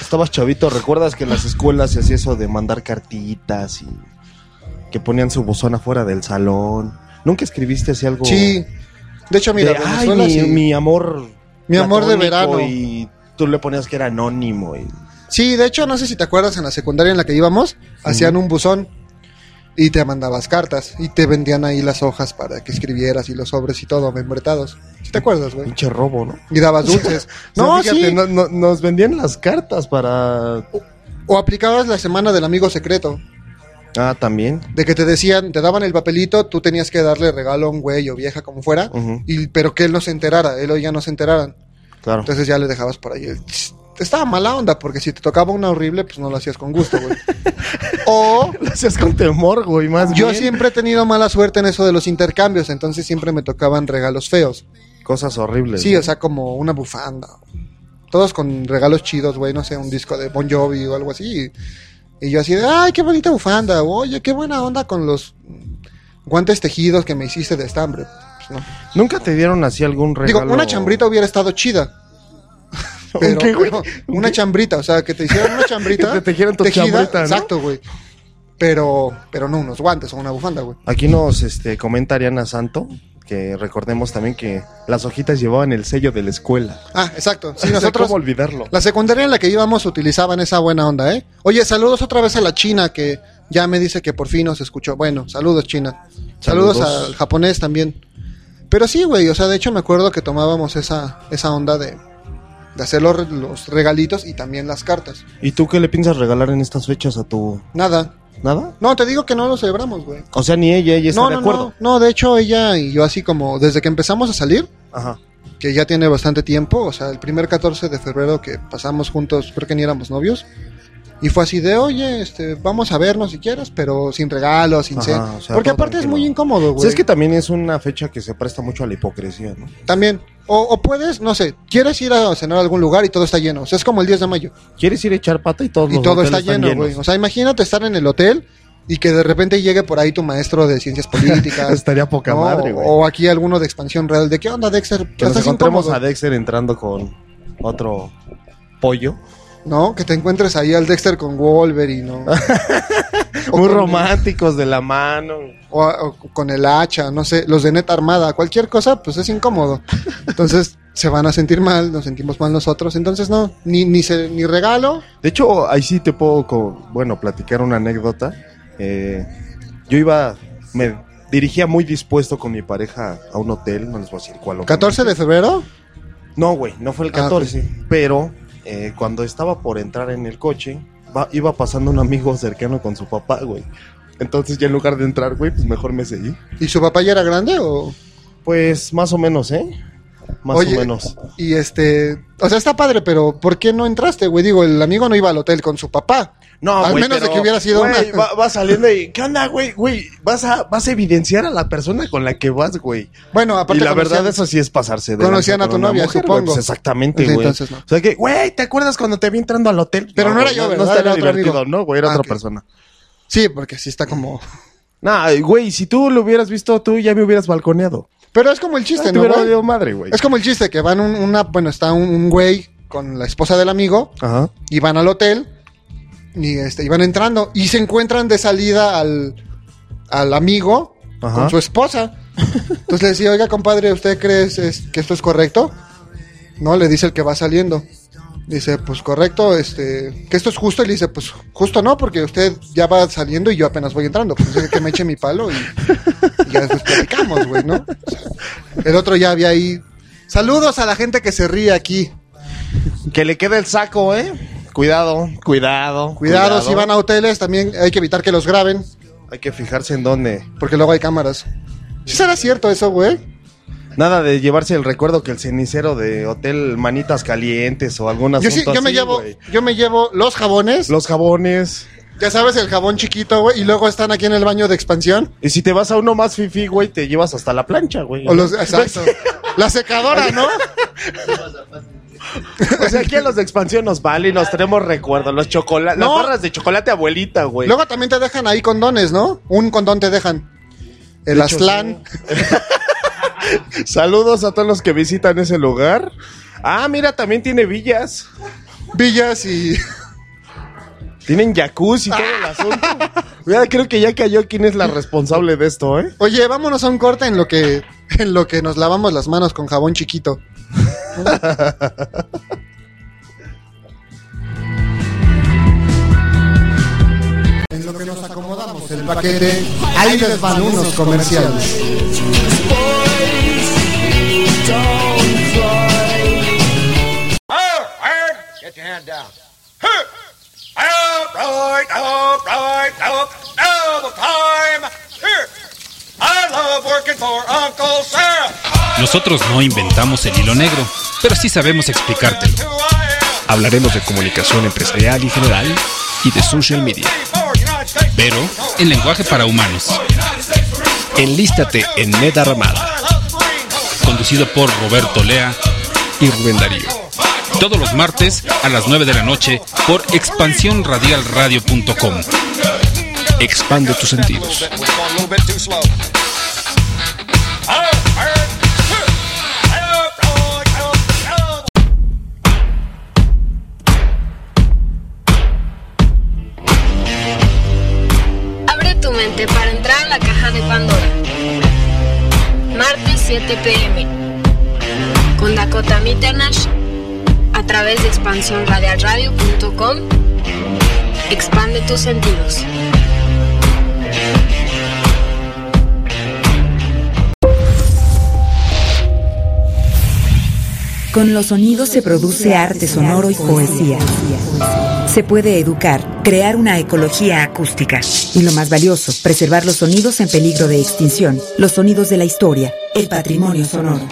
estabas chavito, ¿recuerdas que en las escuelas se hacía eso de mandar cartitas y que ponían su buzón afuera del salón? ¿Nunca escribiste así algo? sí. De hecho, mira, de, "Ay, mi, sí. mi amor. Mi amor de platónico", verano. Y tú le ponías que era anónimo. Y... Sí, de hecho, no sé si te acuerdas en la secundaria en la que íbamos, hacían un buzón y te mandabas cartas y te vendían ahí las hojas para que escribieras y los sobres y todo membretados. ¿Sí te acuerdas, güey? Pinche robo, ¿no? Y dabas dulces. no, fíjate, sí. no- no- nos vendían las cartas para. O aplicabas la semana del amigo secreto, Ah, también. de que te decían, te daban el papelito, tú tenías que darle regalo a un güey o vieja como fuera, Ujú. y pero que él no se enterara, él o ella no se enteraran. Claro. Entonces ya le dejabas por ahí. el tss. Estaba mala onda, porque si te tocaba una horrible, pues no lo hacías con gusto, güey. o lo hacías con temor, güey, más yo bien. siempre he tenido mala suerte en eso de los intercambios, entonces siempre me tocaban regalos feos. Cosas horribles. Sí, ¿no? o sea, como una bufanda. Todos con regalos chidos, güey, no sé, un disco de Bon Jovi o algo así. Y yo así de, ay, qué bonita bufanda. Oye, qué buena onda con los guantes tejidos que me hiciste de estambre. Pues no. ¿Nunca te dieron así algún regalo? Digo, una chambrita hubiera estado chida. Pero, qué, güey? pero una chambrita, o sea, que te hicieran una chambrita. Que te tejieran tu tejida, chambrita, ¿no? Exacto, güey. Pero, pero no unos guantes o una bufanda, güey. Aquí nos este, comenta Ariana Santo que recordemos también que las hojitas llevaban el sello de la escuela. Ah, exacto. Sí, nosotros. ¿Cómo olvidarlo? La secundaria en la que íbamos utilizaban esa buena onda, ¿eh? Oye, saludos otra vez a la China que ya me dice que por fin nos escuchó. Bueno, saludos China. Saludos, Saludos. al japonés también. Pero sí, güey, o sea, de hecho me acuerdo que tomábamos esa, esa onda de, de hacer los, los regalitos y también las cartas. ¿Y tú qué le piensas regalar en estas fechas a tu... Nada. ¿Nada? No, te digo que no lo celebramos, güey. O sea, ni ella, ella está No, de no, acuerdo. no, no, de hecho ella y yo así como desde que empezamos a salir, Ajá. que ya tiene bastante tiempo, o sea, el primer 14 de febrero que pasamos juntos, creo que ni éramos novios, y fue así de, oye, este, vamos a vernos si quieres, pero sin regalos, sin Ajá, o sea, Porque aparte es muy incómodo, güey. sea, es que también es una fecha que se presta mucho a la hipocresía, ¿no? También. O, o puedes, no sé, quieres ir a cenar a algún lugar y todo está lleno. O sea, es como el 10 de mayo. ¿Quieres ir a echar pata y todos Y los todo está lleno, güey. O sea, imagínate estar en el hotel y que de repente llegue por ahí tu maestro de ciencias políticas. Estaría poca ¿no? madre, güey. O aquí alguno de expansión real. ¿De qué onda, Dexter? Que nos encontremos incómodo, a Dexter entrando con otro pollo. ¿No? Que te encuentres ahí al Dexter con Wolverine, ¿no? Muy románticos de la mano. O, o con el hacha, no sé, los de neta armada, cualquier cosa, pues es incómodo. Entonces se van a sentir mal, nos sentimos mal nosotros. Entonces no, ni, ni, se, ni regalo. De hecho, ahí sí te puedo, bueno, platicar una anécdota. Eh, yo iba, me dirigía muy dispuesto con mi pareja a un hotel, no les voy a decir cuál. 14 de febrero. No, güey, no fue el Ah, 14. Pero eh, cuando estaba por entrar en el coche, va- iba pasando un amigo cercano con su papá, güey. Entonces ya en lugar de entrar, güey, pues mejor me seguí. ¿Y su papá ya era grande o...? Pues más o menos, ¿eh? Más Oye, o menos. Y este... O sea, está padre, pero ¿por qué no entraste, güey? Digo, el amigo no iba al hotel con su papá. No, Al güey, menos de pero, que hubiera sido güey, una- Va, va saliendo y, ¿qué onda, güey? Güey, vas a, vas a evidenciar a la persona con la que vas, güey. Bueno, aparte y la verdad, conocían- eso sí es pasarse de conocían a tu novia, mujer, supongo. güey, pues exactamente, Sí, güey. entonces no. O sea que, güey, ¿te acuerdas cuando te vi entrando al hotel? Pero no era güey, yo, ¿verdad? No Era otro divertido, amigo. ¿no, güey? Era Ah, otra ok. persona. Sí, porque sí está como... Nah, güey, si tú lo hubieras visto, tú ya me hubieras balconeado. Pero es como el chiste, te ¿no, güey? madre, güey. Es como el chiste que van un- una... Bueno, está un, un güey con la esposa del amigo Ajá. y van al hotel y, este, y van entrando y se encuentran de salida al, al amigo Ajá. con su esposa. Entonces le decía, oiga, compadre, ¿usted cree es- que esto es correcto? No, le dice el que va saliendo. Dice, pues correcto, este, que esto es justo. Y le dice, pues justo no, porque usted ya va saliendo y yo apenas voy entrando. Pues dice que me eche mi palo y, y ya después platicamos, güey, ¿no? O sea, el otro ya había ahí. Saludos a la gente que se ríe aquí. Que le quede el saco, ¿eh? Cuidado, cuidado. Cuidado, si van a hoteles, también hay que evitar que los graben, Hay que fijarse en dónde. porque luego hay cámaras. ¿Sí será cierto eso, güey? Nada de llevarse el recuerdo que el cenicero de Hotel Manitas Calientes o algún Yo, sí, yo me así, llevo, güey. yo me llevo los jabones, Los jabones. ya sabes, el jabón chiquito, güey, y luego están aquí en el baño de expansión. Y si te vas a uno más fifi, güey, te llevas hasta la plancha, güey. O los, exacto. La secadora, ¿no? O sea, aquí a los de expansión nos vale y nos tenemos recuerdos. Los chocolates, No. las barras de chocolate abuelita, güey. Luego también te dejan ahí condones, ¿no? Un condón te dejan. El De hecho, Aztlán. Saludos a todos los que visitan ese lugar. Ah, mira, también tiene villas. Villas y. Tienen jacuzzi y todo el asunto. Mira, creo que ya cayó quién es la responsable de esto, ¿eh? Oye, vámonos a un corte en lo que. En lo que nos lavamos las manos con jabón chiquito. En lo que nos acomodamos el paquete, ahí les van unos comerciales. Get your hand down. Up, up, up, time. Here. I love working for Uncle Sam. Nosotros no inventamos el hilo negro, pero sí sabemos explicártelo. Hablaremos de comunicación empresarial y general y de social media. Pero en lenguaje para humanos. Enlístate en Neta Armada. Conducido por Roberto Lea. y Rubén Darío. Todos los martes a las 9 de la noche por expansiónradialradio.com. Expande tus sentidos. Martes 7 pm. Con Dakota Mitternash. A través de expansiónradialradio.com. Expande tus sentidos. Con los sonidos se produce arte sonoro y poesía. Se puede educar, crear una ecología acústica. Y lo más valioso, preservar los sonidos en peligro de extinción, los sonidos de la historia, el patrimonio sonoro.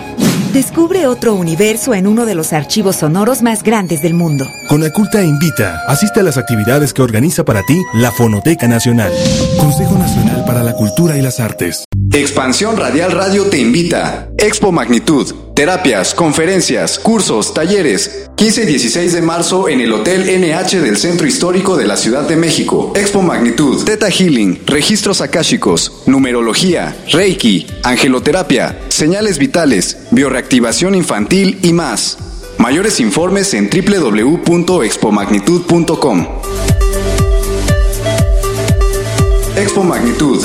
Descubre otro universo en uno de los archivos sonoros más grandes del mundo. Conaculta invita. Asiste a las actividades que organiza para ti la Fonoteca Nacional. Consejo Nacional para la Cultura y las Artes. Expansión Radial Radio te invita. Expo Magnitud. Terapias, conferencias, cursos, talleres. 15 y 16 de marzo en el Hotel NH del Centro Histórico de la Ciudad de México. Expo Magnitud. Teta Healing. Registros akáshicos. Numerología. Reiki. Angeloterapia. Señales vitales. Bioreactivación infantil y más. Mayores informes en www.expomagnitud.com. Expo Magnitud.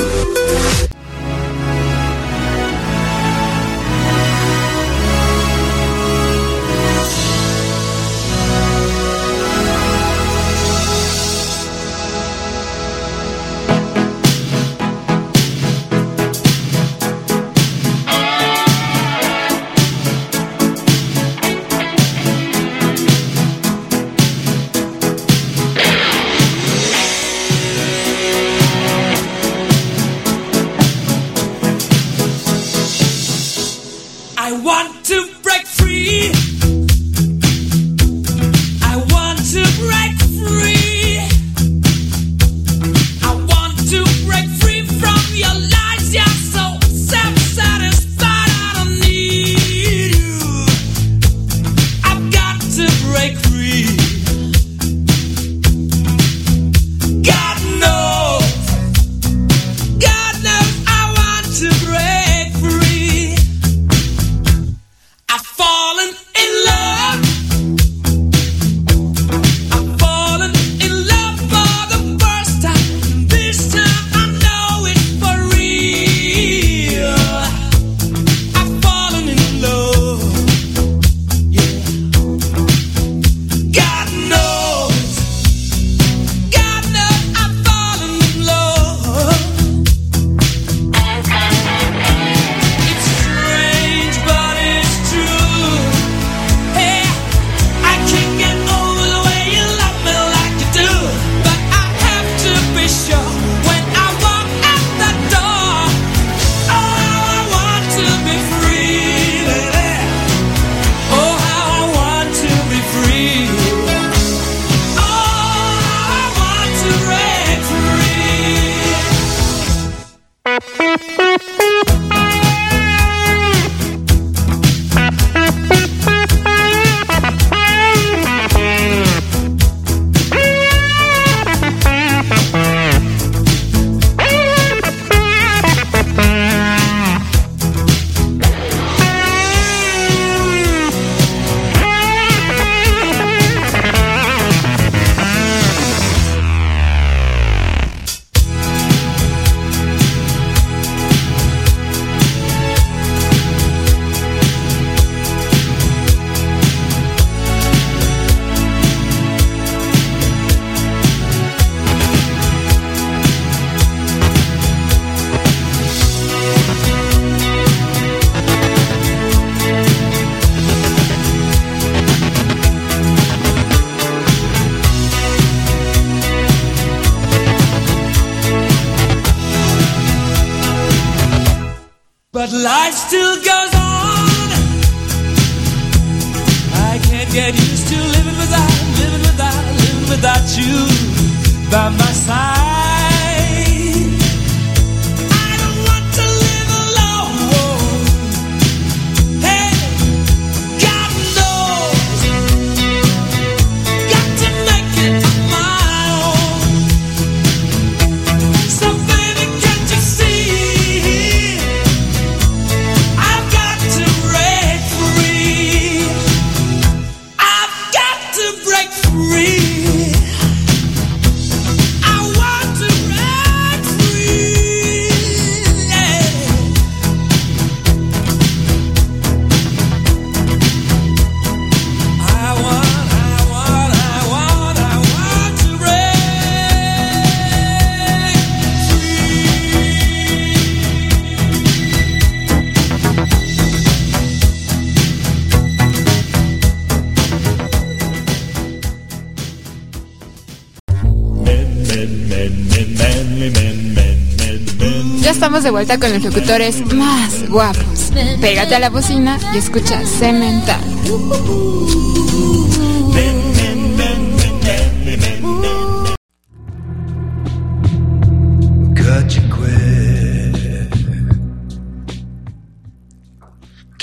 De vuelta con los locutores más guapos. Pégate a la bocina y escucha Cemental.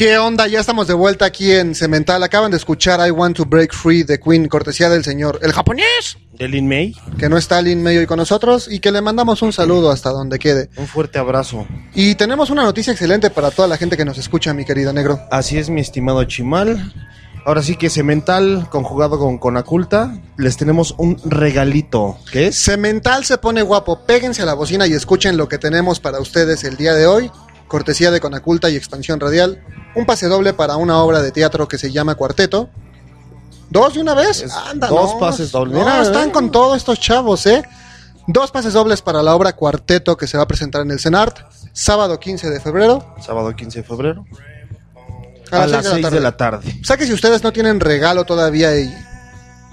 ¿Qué onda? Ya estamos de vuelta aquí en Cemental. Acaban de escuchar I Want to Break Free de Queen, cortesía del señor, el japonés, De Lin May, que no está Lin May hoy con nosotros y que le mandamos un saludo hasta donde quede. un fuerte abrazo. Y tenemos una noticia excelente para toda la gente que nos escucha, mi querida negro. Así es, mi estimado Chimal. Ahora sí que Cemental, conjugado con Conaculta, les tenemos un regalito. ¿Qué es? Cemental se pone guapo. Péguense a la bocina y escuchen lo que tenemos para ustedes el día de hoy. Cortesía de Conaculta y Expansión Radial. Un pase doble para una obra de teatro que se llama Cuarteto. ¿Dos de una vez? Anda, dos no. pases dobles. No, están con todos estos chavos, ¿eh? Dos pases dobles para la obra Cuarteto que se va a presentar en el CENART. Sábado 15 de febrero. Sábado 15 de febrero. A A, las las seis de 6 la de la tarde. O sea que si ustedes no tienen regalo todavía y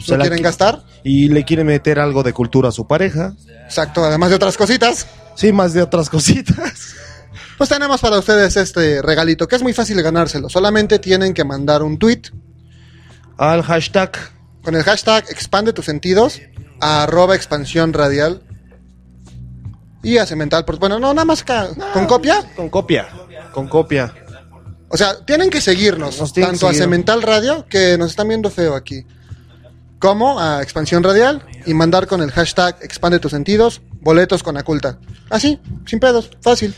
Se no quieren qui- gastar, Y le quiere meter algo de cultura a su pareja. exacto, además de otras cositas, Sí, más de otras cositas. pues tenemos para ustedes este regalito que es muy fácil ganárselo. Solamente tienen que mandar un tweet Al hashtag. con el hashtag expande tus sentidos a arroba expansión radial y a Cemental. Pues bueno, no, nada más con copia. Con copia. Con copia. O sea, tienen que seguirnos Nos tienen que tanto a. Cemental Radio, que nos están viendo feo aquí, como a Expansión Radial y mandar con el hashtag expande tus sentidos, boletos con Aculta. Así, sin pedos, fácil.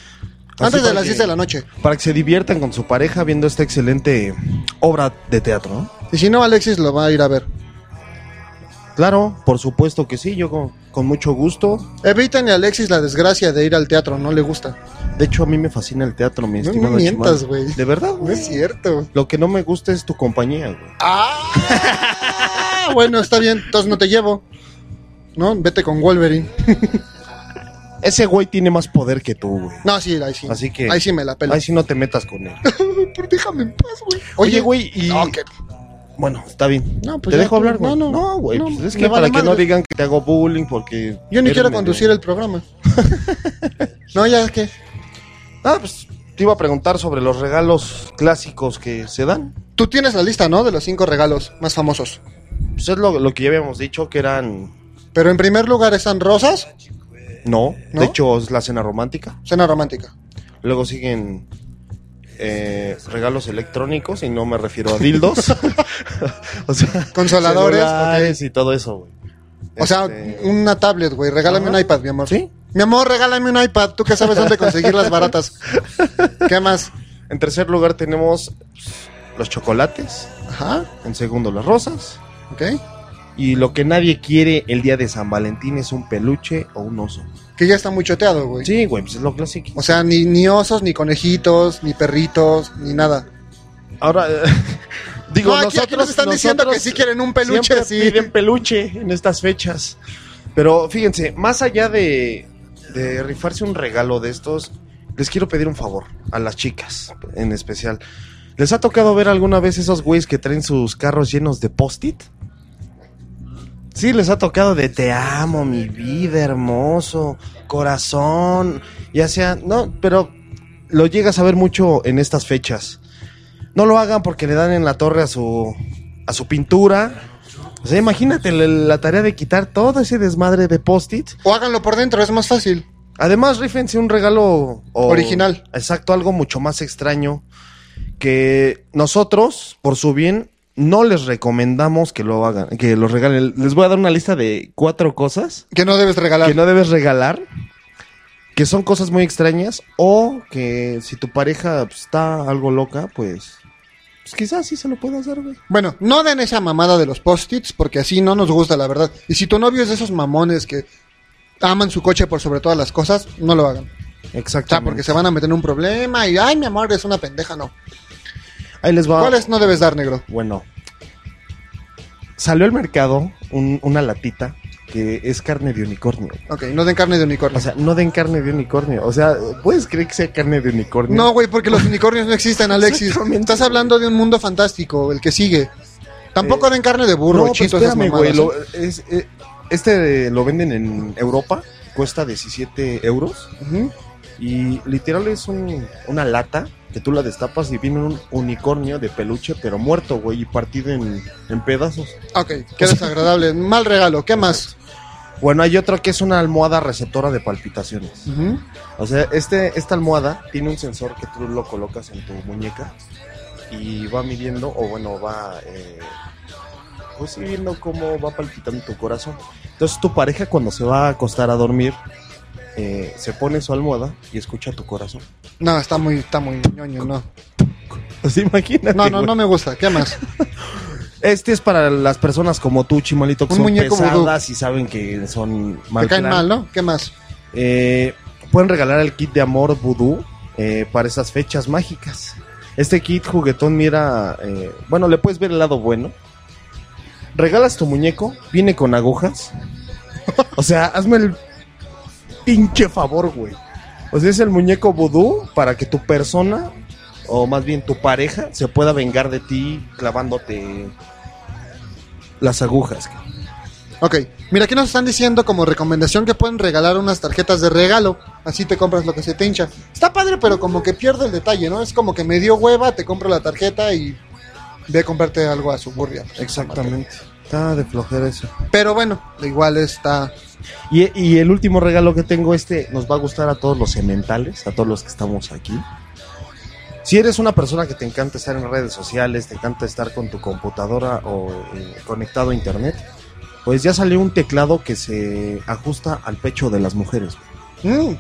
Antes de las que- 10 de la noche. Para que se diviertan con su pareja viendo esta excelente obra de teatro. ¿no? Y si no, Alexis lo va a ir a ver. Claro, por supuesto que sí, yo con, con mucho gusto. Eviten a Alexis la desgracia de ir al teatro, no le gusta. De hecho, a mí me fascina el teatro, mi No, estimado no mientas, güey. De verdad, No güey. es cierto. Lo que no me gusta es tu compañía, güey. Ah, bueno, está bien, entonces no te llevo. ¿No? Vete con Wolverine. Ese güey tiene más poder que tú, güey. No, sí, ahí sí. Así que. Ahí sí me la pelo. Ahí sí no te metas con él. Pero déjame en paz, güey. Oye, güey, y. No, que- Bueno, está bien. No, pues ¿Te ya dejo tú- hablar, güey? no, no, no, güey. no, pues es me que vale para que no madre. digan que te hago bullying porque. Yo ni eres quiero medio- conducir el programa. no, ya que. Ah, pues te iba a preguntar sobre los regalos clásicos que se dan. Tú tienes la lista, ¿no? De los cinco regalos más famosos. Pues es lo, lo que ya habíamos dicho que eran. Pero en primer lugar están rosas, No, ¿No? de hecho es la cena romántica. cena romántica. Luego siguen eh, regalos electrónicos y no me refiero a dildos. o sea, Consoladores, y todo eso, güey. O sea, Este, una tablet, güey. Regálame Ajá. un iPad, mi amor. ¿Sí? Mi amor, regálame un iPad. Tú que sabes dónde conseguir las baratas. ¿Qué más? En tercer lugar tenemos los chocolates. Ajá, En segundo, las rosas. ok. Y lo que nadie quiere el día de San Valentín es un peluche o un oso. Que ya está muy choteado, güey. Sí, güey, pues es lo clásico. O sea, ni, ni osos, ni conejitos, ni perritos, ni nada. Ahora, digo, No, aquí- aquí nosotros nos están diciendo que sí quieren un peluche, sí. piden peluche en estas fechas. Pero fíjense, más allá de, de rifarse un regalo de estos, les quiero pedir un favor a las chicas en especial. ¿Les ha tocado ver alguna vez esos güeyes que traen sus carros llenos de post-it? Sí, les ha tocado de te amo, mi vida, hermoso, corazón, ya sea, no, pero lo llegas a ver mucho en estas fechas. No lo hagan porque le dan en la torre a su a su pintura. O sea, imagínate la, la tarea de quitar todo ese desmadre de post-it. O háganlo por dentro, es más fácil. Además, rífense un regalo o- Original. Exacto, algo mucho más extraño que nosotros, por su bien, no les recomendamos que lo hagan, que lo regalen. Les voy a dar una lista de cuatro cosas Que no debes regalar. que no debes regalar, que son cosas muy extrañas o que si tu pareja pues, está algo loca, pues, pues quizás sí se lo puedas dar, güey. Bueno, no den esa mamada de los post-its porque así no nos gusta, la verdad. Y si tu novio es de esos mamones que aman su coche por sobre todas las cosas, no lo hagan. O sea, porque se van a meter en un problema y, ay, mi amor, es una pendeja, no. Ahí les va. ¿Cuáles no debes dar, negro? Bueno, salió al mercado un- una latita que es carne de unicornio. Ok, no den carne de unicornio. O sea, no den carne de unicornio. O sea, ¿puedes creer que sea carne de unicornio? no, güey, porque los unicornios no existen, Alexis. Exactamente. Estás hablando de un mundo fantástico, el que sigue. Tampoco den carne de burro, Eh, no, pero chito, esas espérame, mamadas. güey. lo- ¿eh? es- eh, este lo venden en Europa, cuesta 17 euros. Ujú. Y literal es un- una lata que tú la destapas y viene un unicornio de peluche, pero muerto, güey, y partido en, en pedazos. Ok, qué desagradable. Mal regalo, ¿qué más? Bueno, hay otra que es una almohada receptora de palpitaciones. O sea, este, esta almohada tiene un sensor que tú lo colocas en tu muñeca y va midiendo, o bueno, va eh, pues sí, viendo cómo va palpitando tu corazón. Entonces tu pareja cuando se va a acostar a dormir, eh, se pone su almohada y escucha tu corazón. No, está muy, está muy ñoño, no. Pues imagínate. No, no, güey. no me gusta. ¿Qué más? Este es para las personas como tú, Chimalito, que Un son muñeco pesadas y saben que son mal Te caen plan. mal, ¿no? ¿Qué más? Eh, pueden regalar el kit de amor vudú eh, para esas fechas mágicas. Este kit juguetón mira, eh, bueno, le puedes ver el lado bueno. Regalas tu muñeco, viene con agujas. O sea, hazme el pinche favor, güey. O sea, es el muñeco vudú para que tu persona, o más bien tu pareja, se pueda vengar de ti clavándote las agujas. Ok, mira, aquí nos están diciendo como recomendación que pueden regalar unas tarjetas de regalo. Así te compras lo que se te hincha. Está padre, pero como que pierde el detalle, ¿no? Es como que me dio hueva, te compro la tarjeta y ve a comprarte algo a Suburbia. Exactamente. Está de flojera eso. Pero bueno, igual está. Y, y el último regalo que tengo, este nos va a gustar a todos los sementales, a todos los que estamos aquí. Si eres una persona que te encanta estar en redes sociales, te encanta estar con tu computadora o eh, conectado a internet, pues ya salió un teclado que se ajusta al pecho de las mujeres. Mm,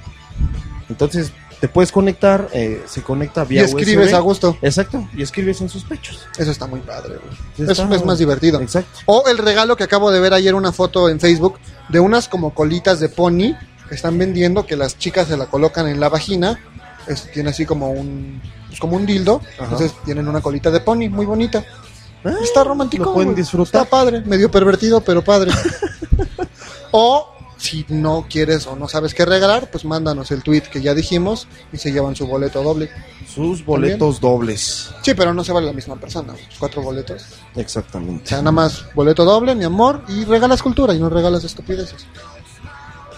Entonces te puedes conectar, eh, se conecta y vía escribes USB. a gusto. Exacto, y escribes en sus pechos. Eso está muy padre, güey. Eso es más divertido. Exacto. O el regalo que acabo de ver ayer una foto en Facebook de unas como colitas de pony que están vendiendo que las chicas se la colocan en la vagina. Es- tiene así como un pues como un dildo. Ajá. Entonces tienen una colita de pony muy bonita. está romántico. lo pueden disfrutar. Está padre, medio pervertido, pero padre. o si no quieres o no sabes qué regalar, pues mándanos el tweet que ya dijimos y se llevan su boleto doble. Sus boletos dobles. Sí, pero no se vale la misma persona. Cuatro boletos. O Exactamente. sea, nada más boleto doble, mi amor, y regalas cultura y no regalas estupideces.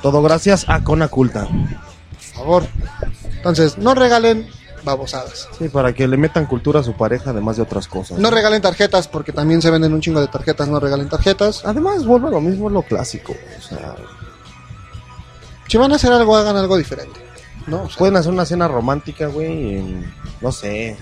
Todo gracias a Conaculta. Por favor. Entonces, no regalen babosadas. Sí, para que le metan cultura a su pareja, además de otras cosas. No regalen tarjetas, porque también se venden un chingo de tarjetas, no regalen tarjetas. Además, vuelve a lo mismo lo clásico. O sea, Si van a hacer algo, hagan algo diferente. ¿no? O sea, pueden hacer una cena romántica, güey, en, no sé,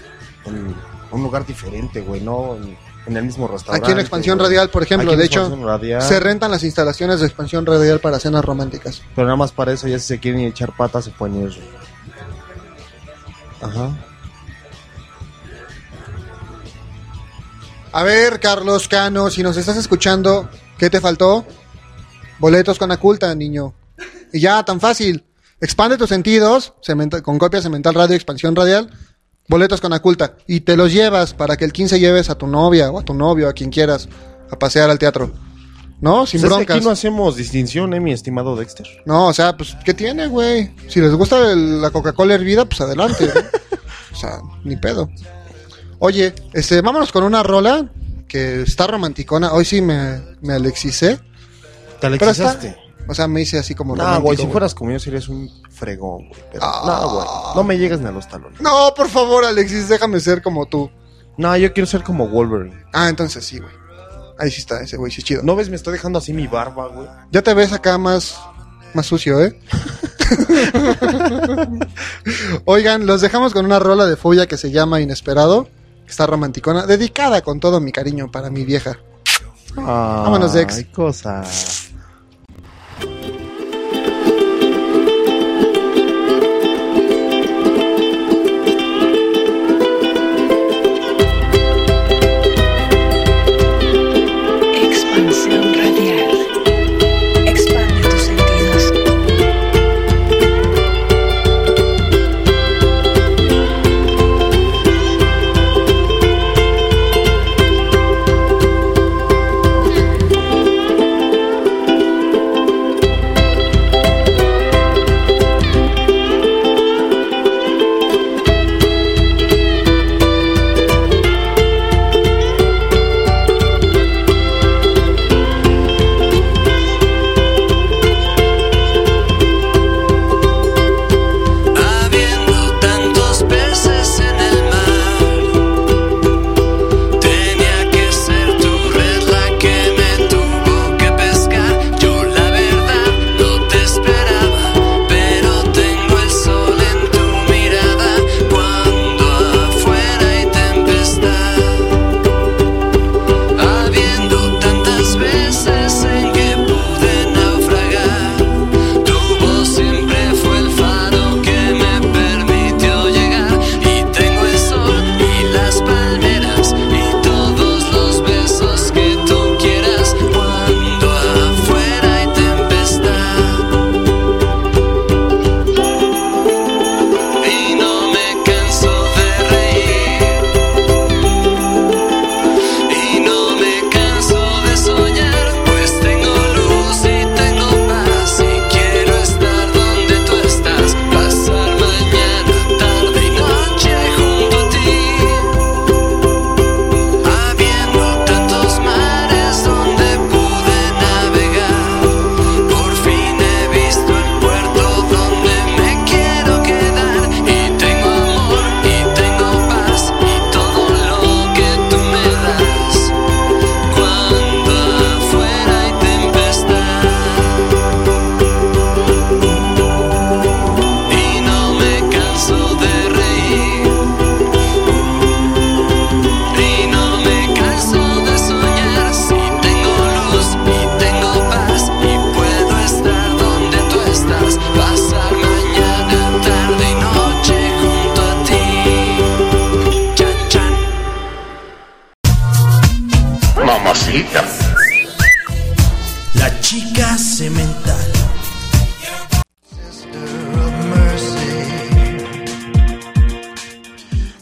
en un lugar diferente, güey, no en, en el mismo restaurante. Aquí en Expansión güey. Radial, por ejemplo, Aquí de hecho, Radial, se rentan las instalaciones de Expansión Radial para cenas románticas. Pero nada más para eso, ya si se quieren echar patas, se pueden ir. Ajá. A ver, Carlos Cano, si nos estás escuchando, ¿qué te faltó? Boletos con Aculta, niño. Y ya, tan fácil. Expande tus sentidos Cementa- con copia Cemental Radio, Expansión Radial. Boletos con Aculta. Y te los llevas para que el 15 lleves a tu novia o a tu novio, a quien quieras, a pasear al teatro. ¿No? Sin es que broncas. aquí no hacemos distinción, eh, mi estimado Dexter. No, o sea, pues, ¿qué tiene, güey? Si les gusta el- la Coca-Cola hervida, pues adelante. ¿no? o sea, ni pedo. Oye, este, vámonos con una rola que está romanticona. Hoy sí me, me alexicé. Te alexizaste. O sea, me hice así como No, romántico, güey, si fueras como yo serías un fregón, güey. Pero, Ah. No, güey, no me llegas ni a los talones. No, por favor, Alexis, déjame ser como tú. No, yo quiero ser como Wolverine. Ah, entonces sí, güey. Ahí sí está, ese güey sí es chido. ¿No ves? Me estoy dejando así mi barba, güey. Ya te ves acá más, más sucio, ¿eh? Oigan, los dejamos con una rola de Fuya que se llama Inesperado. que Está romanticona, dedicada con todo mi cariño para mi vieja. Vámonos, Dex. Ay, cosa.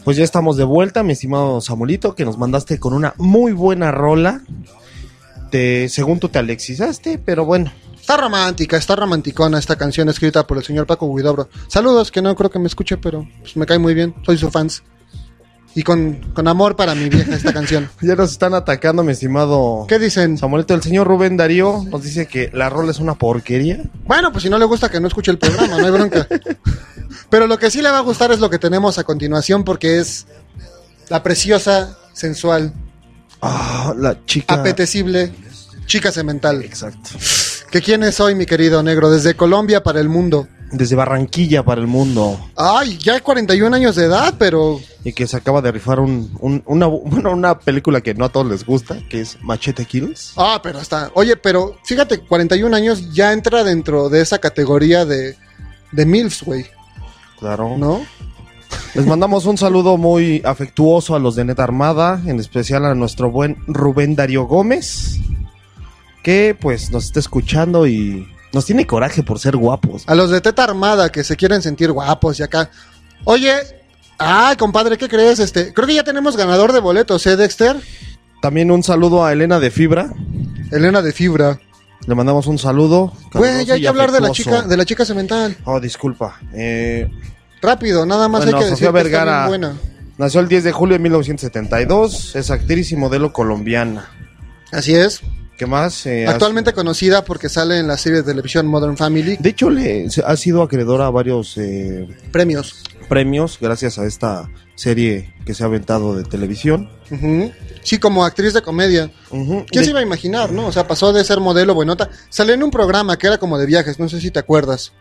Pues ya estamos de vuelta, mi estimado Samuelito, que nos mandaste con una muy buena rola. Según tú te alexizaste, pero bueno. Está romántica, está romanticona esta canción escrita por el señor Paco Guidobro. Saludos, que no creo que me escuche, pero pues, me cae muy bien. Soy su fans. Y con, con amor para mi vieja esta canción. Ya nos están atacando, mi estimado. ¿Qué dicen? Samuelito, el señor Rubén Darío nos dice que la rola es una porquería. Bueno, pues si no le gusta que no escuche el programa, no hay bronca. Pero lo que sí le va a gustar es lo que tenemos a continuación porque es la preciosa, sensual, Ah, la chica. apetecible chica semental. Exacto. ¿Que quién es hoy, mi querido negro? Desde Colombia para el mundo. Desde Barranquilla para el mundo. Ay, ya hay 41 años de edad, pero Y que se acaba de rifar un, un- una, bueno, una película que no a todos les gusta, que es Machete Kills. Ah, pero está. Oye, pero fíjate, 41 años ya entra dentro de esa categoría de, de MILFs, güey. Claro. ¿No? Les mandamos un saludo muy afectuoso a los de Neta Armada, en especial a nuestro buen Rubén Darío Gómez, que pues nos está escuchando y nos tiene coraje por ser guapos. A los de Teta Armada que se quieren sentir guapos y acá. Oye, ay, compadre, ¿qué crees? Este, creo que ya tenemos ganador de boletos, ¿eh, Dexter? También un saludo a Elena de Fibra. Elena de Fibra. Le mandamos un saludo. Güey, ya hay que hablar de la chica, de la chica semental. Oh, disculpa. Eh, Rápido, nada más Bueno, hay que decir Sofía que está Vergara. bien buena. nació el 10 de julio de 1972, es actriz y modelo colombiana. Así es. ¿Qué más? Eh, Actualmente conocida porque sale en la serie de televisión Modern Family. De hecho, le, ha sido acreedora a varios eh, Premios. premios gracias a esta serie que se ha aventado de televisión. Sí, como actriz de comedia. ¿Quién De- se iba a imaginar, no? O sea, pasó de ser modelo buenota. Salió en un programa que era como de viajes, no sé si te acuerdas.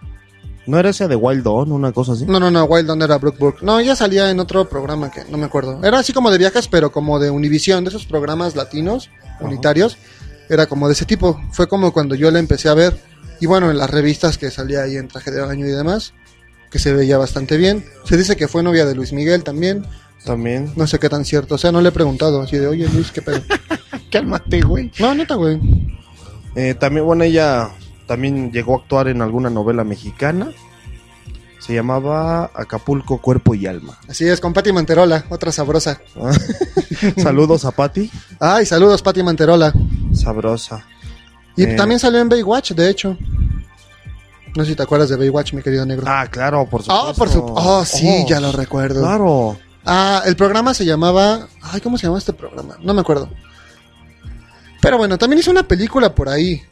¿No era esa de Wild Dawn, una cosa así? No, no, no, Wild Dawn era Brooke Burke. No, ella salía en otro programa que no me acuerdo. Era así como de viajes, pero como de Univisión, de esos programas latinos, unitarios. Era como de ese tipo. Fue como cuando yo la empecé a ver. Y bueno, en las revistas que salía ahí en traje de baño y demás, que se veía bastante bien. Se dice que fue novia de Luis Miguel también. También. No sé qué tan cierto. O sea, no le he preguntado así de, oye Luis, ¿qué pedo? Cálmate, güey. No, neta, güey. Eh, también, bueno, ella también llegó a actuar en alguna novela mexicana. Se llamaba Acapulco, Cuerpo y Alma. Así es, con Pati Manterola, otra sabrosa. Saludos a Patti. Ay, saludos, Pati Manterola. Sabrosa. Y Eh, también salió en Baywatch, de hecho. No sé si te acuerdas de Baywatch, mi querido negro. Ah, claro, por supuesto. Ah, por su... Oh, sí, ya lo recuerdo. Claro. Ah, el programa se llamaba... Ay, ¿cómo se llama este programa? No me acuerdo. Pero bueno, también hizo una película por ahí.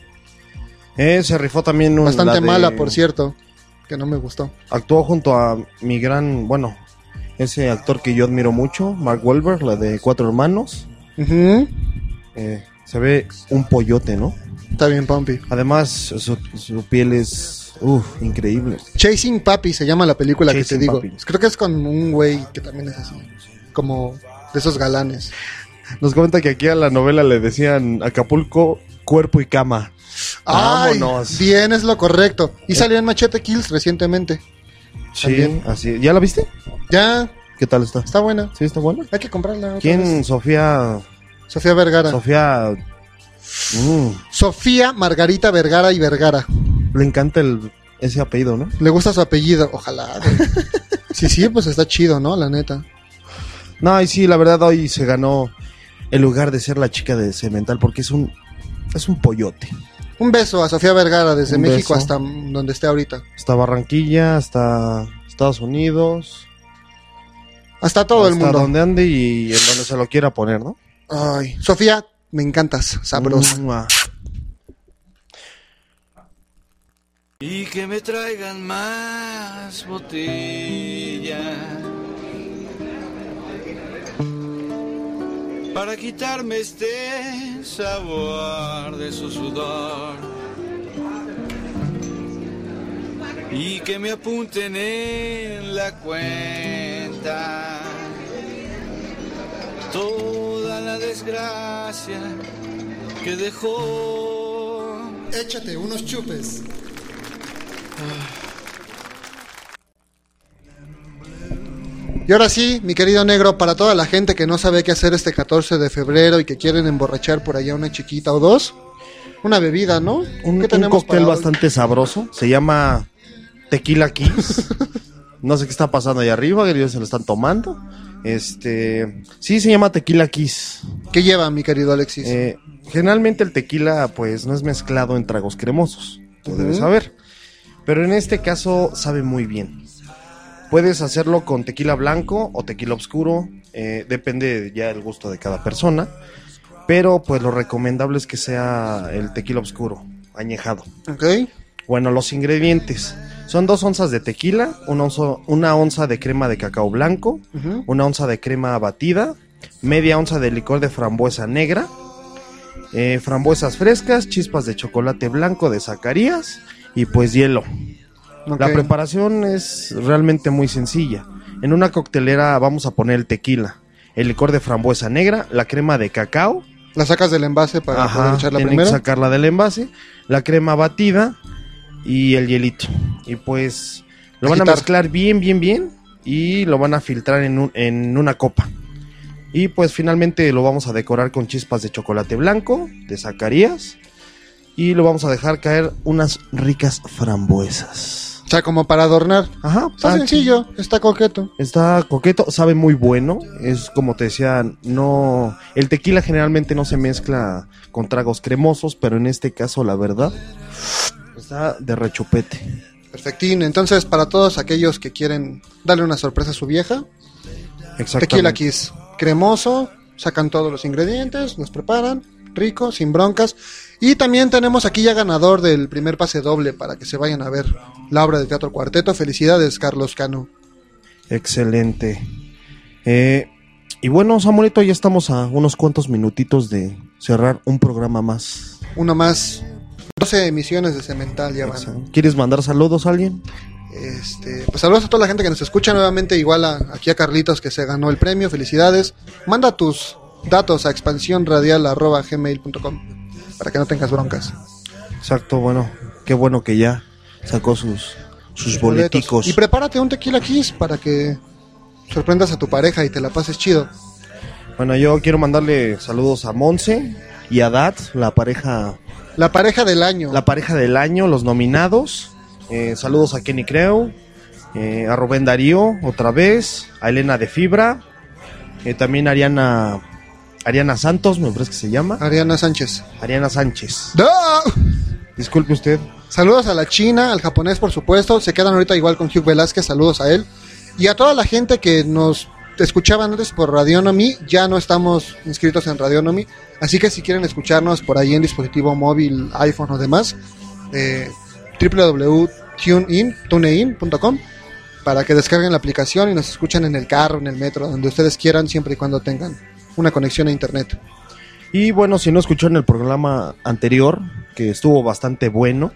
Eh, se rifó también un, Bastante de- mala, por cierto. Que no me gustó. Actuó junto a mi gran, bueno, ese actor que yo admiro mucho, Mark Wahlberg, la de Cuatro Hermanos. Eh, se ve un pollote, ¿no? Está bien, Pompi. Además, su, su piel es uf, increíble. Chasing Papi se llama la película que te digo. Papi. Creo que es con un güey que también es así. Como de esos galanes. Nos comenta que aquí a la novela le decían Acapulco, cuerpo y cama. Ay, Vámonos. bien, es lo correcto. Y salió en Machete Kills recientemente. Sí, también. así. ¿Ya la viste? Ya, ¿Qué tal está? está buena. ¿Sí está buena? Hay que comprarla. otra ¿Quién? vez. Sofía. Sofía Vergara. Sofía. Mm, Sofía Margarita Vergara y Vergara. le encanta el, ese apellido, ¿no? Le gusta su apellido, ojalá. sí, sí, pues está chido, ¿no? La neta. No, y sí, la verdad hoy se ganó el lugar de ser la chica de Cemental porque es un es un pollote. Un beso a Sofía Vergara desde Un México beso. hasta donde esté ahorita. Hasta Barranquilla, hasta Estados Unidos, Hasta todo el hasta mundo. donde ande y en donde se lo quiera poner, ¿no? Ay, Sofía, me encantas, sabrosa. Mua. Y que me traigan más botellas para quitarme este sabor de su sudor. Y que me apunten en la cuenta toda la desgracia que dejó. Échate unos chupes. Y ahora sí, mi querido negro, para toda la gente que no sabe qué hacer este 14 de febrero y que quieren emborrachar por allá una chiquita o dos, una bebida, ¿no? Un, ¿Qué un cóctel hoy? bastante sabroso. Se llama Tequila Kiss. no sé qué está pasando ahí arriba, que ellos se lo están tomando. Este, sí, se llama Tequila Kiss. ¿Qué lleva, mi querido Alexis? Eh, generalmente el tequila, pues, no es mezclado en tragos cremosos. Tú Ujú. debes saber. Pero en este caso sabe muy bien. Puedes hacerlo con tequila blanco o tequila oscuro. eh, depende ya del gusto de cada persona. Pero pues lo recomendable es que sea el tequila oscuro, añejado. Ok. Bueno, los ingredientes. Son dos onzas de tequila, una onza, una onza de crema de cacao blanco, una onza de crema batida, media onza de licor de frambuesa negra, eh, frambuesas frescas, chispas de chocolate blanco de Zacarías y pues hielo. La preparación es realmente muy sencilla. En una coctelera vamos a poner el tequila, el licor de frambuesa negra, la crema de cacao, La sacas del envase para Ajá, poder echarla primero. sacarla del envase, la crema batida y el hielito. Y pues lo van a mezclar bien, bien, bien y lo van a filtrar en, un- en una copa. Y pues finalmente lo vamos a decorar con chispas de chocolate blanco, de Zacarías. Y lo vamos a dejar caer unas ricas frambuesas. O sea, como para adornar. Ajá. Está ah, sencillo, está coqueto. Está coqueto, sabe muy bueno. Es como te decía, no. El tequila generalmente no se mezcla con tragos cremosos, pero en este caso, la verdad, está de rechupete. Perfectín. Entonces, para todos aquellos que quieren darle una sorpresa a su vieja. Tequila Kiss. Cremoso, sacan todos los ingredientes, los preparan, rico, sin broncas. Y también tenemos aquí ya ganador del primer pase doble para que se vayan a ver la obra de teatro cuarteto. Felicidades, Carlos Cano. Excelente. Eh, y bueno, Samuelito, ya estamos a unos cuantos minutitos de cerrar un programa más. Uno más. 12 emisiones de Cemental ya van. ¿Quieres mandar saludos a alguien? Este, pues saludos a toda la gente que nos escucha nuevamente, igual a, aquí a Carlitos que se ganó el premio, felicidades. Manda tus datos a expansiónradial.gmail.com para que no tengas broncas. Exacto, bueno, qué bueno que ya sacó sus, sus boleticos. Y prepárate un tequila kiss para que sorprendas a tu pareja y te la pases chido. Bueno, yo quiero mandarle saludos a Monse y a Dat, la pareja La pareja del año. la pareja del año, los nominados. Eh, saludos a Kenny Creu, eh, a Rubén Darío, otra vez, a Elena de Fibra, eh, también a Ariana, Ariana Santos, me parece que se llama. Ariana Sánchez. Ariana Sánchez. ¡No! Disculpe usted. Saludos a la China, al japonés por supuesto. Se quedan ahorita igual con Hugh Velázquez, saludos a él. Y a toda la gente que nos escuchaban antes por Radionomy, ya no estamos inscritos en Radionomy. Así que si quieren escucharnos por ahí en dispositivo móvil, iPhone o demás, eh, www.tunein.com para que descarguen la aplicación y nos escuchen en el carro, en el metro, donde ustedes quieran, siempre y cuando tengan una conexión a internet. Y bueno, si no escucharon el programa anterior, que estuvo bastante bueno,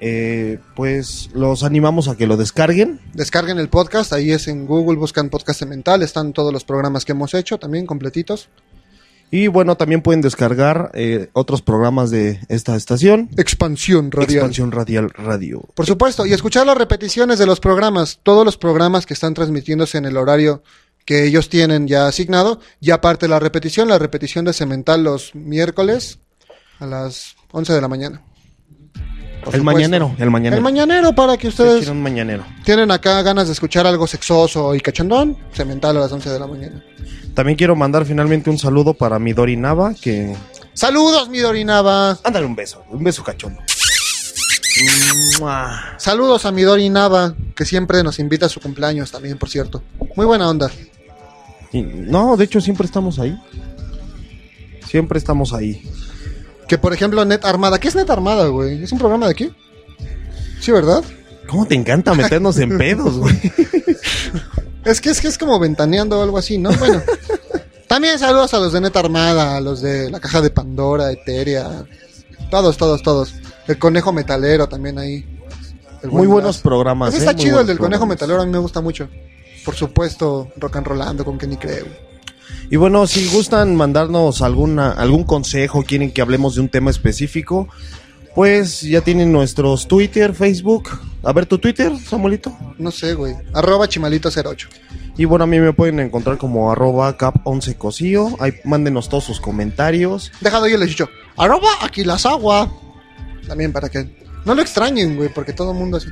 eh, pues los animamos a que lo descarguen. Descarguen el podcast, ahí es en Google, buscan podcast mental, están todos los programas que hemos hecho también completitos. Y bueno, también pueden descargar eh, otros programas de esta estación. Expansión Radial. Expansión Radial Radio. Por supuesto, y escuchar las repeticiones de los programas, todos los programas que están transmitiéndose en el horario que ellos tienen ya asignado, y aparte la repetición, la repetición de Cemental los miércoles a las 11 de la mañana. Por El supuesto. mañanero, el mañanero. El mañanero para que ustedes un mañanero. tienen acá ganas de escuchar algo sexoso y cachondón, Cemental a las 11 de la mañana. También quiero mandar finalmente un saludo para mi Dori Nava, que... Saludos, mi Dorinava. Ándale un beso, un beso cachondo. Mua. Saludos a mi Dori Nava, que siempre nos invita a su cumpleaños también, por cierto. Muy buena onda. Y- no, de hecho siempre estamos ahí. Siempre estamos ahí. Que por ejemplo, Net Armada. ¿Qué es Net Armada, güey? ¿Es un programa de aquí? Sí, ¿verdad? ¿Cómo te encanta meternos en pedos, güey? Es que es que es como ventaneando o algo así, ¿no? Bueno. También saludos a los de Net Armada, a los de la caja de Pandora, Eteria. Todos, todos, todos. El conejo metalero también ahí. Muy buen buenos programas. Ese ¿eh? está Muy chido, el del conejo metalero, a mí me gusta mucho. Por supuesto, rock and rollando con Kenny Creu. Y bueno, si gustan mandarnos alguna, algún consejo, quieren que hablemos de un tema específico, pues ya tienen nuestros Twitter, Facebook. A ver tu Twitter, Samuelito. No sé, güey. Arroba chimalito08. Y bueno, a mí me pueden encontrar como arroba cap11 cosío. Ahí mándenos todos sus comentarios. Dejado yo les dicho, arroba aquí las agua. También para que no lo extrañen, güey, porque todo el mundo así.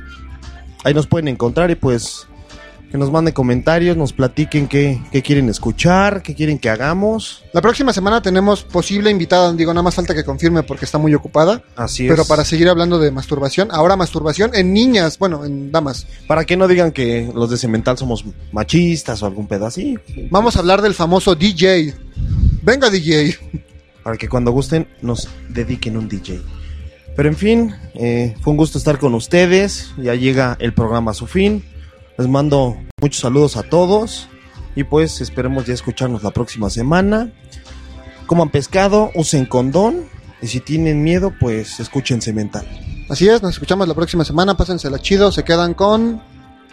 Ahí nos pueden encontrar y pues que nos manden comentarios, nos platiquen qué, qué quieren escuchar, qué quieren que hagamos. La próxima semana tenemos posible invitada, digo, nada más falta que confirme porque está muy ocupada. Así Pero es. para seguir hablando de masturbación, ahora masturbación en niñas, bueno, en damas. Para que no digan que los de Cemental somos machistas o algún así. Vamos a hablar del famoso DJ. Venga, DJ. Para que cuando gusten nos dediquen un DJ. Pero en fin, eh, fue un gusto estar con ustedes. Ya llega el programa a su fin. Les mando muchos saludos a todos. Y pues esperemos ya escucharnos la próxima semana. Coman pescado, usen condón. Y si tienen miedo, pues escuchen Cemental. Así es, nos escuchamos la próxima semana. Pásensela chido, se quedan con.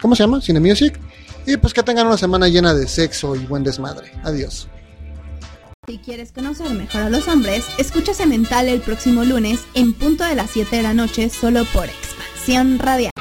¿Cómo se llama? Cine Music. Y pues que tengan una semana llena de sexo y buen desmadre. Adiós. Si quieres conocer mejor a los hombres, escucha Cemental el próximo lunes en punto de las 7 de la noche solo por Expansión Radial.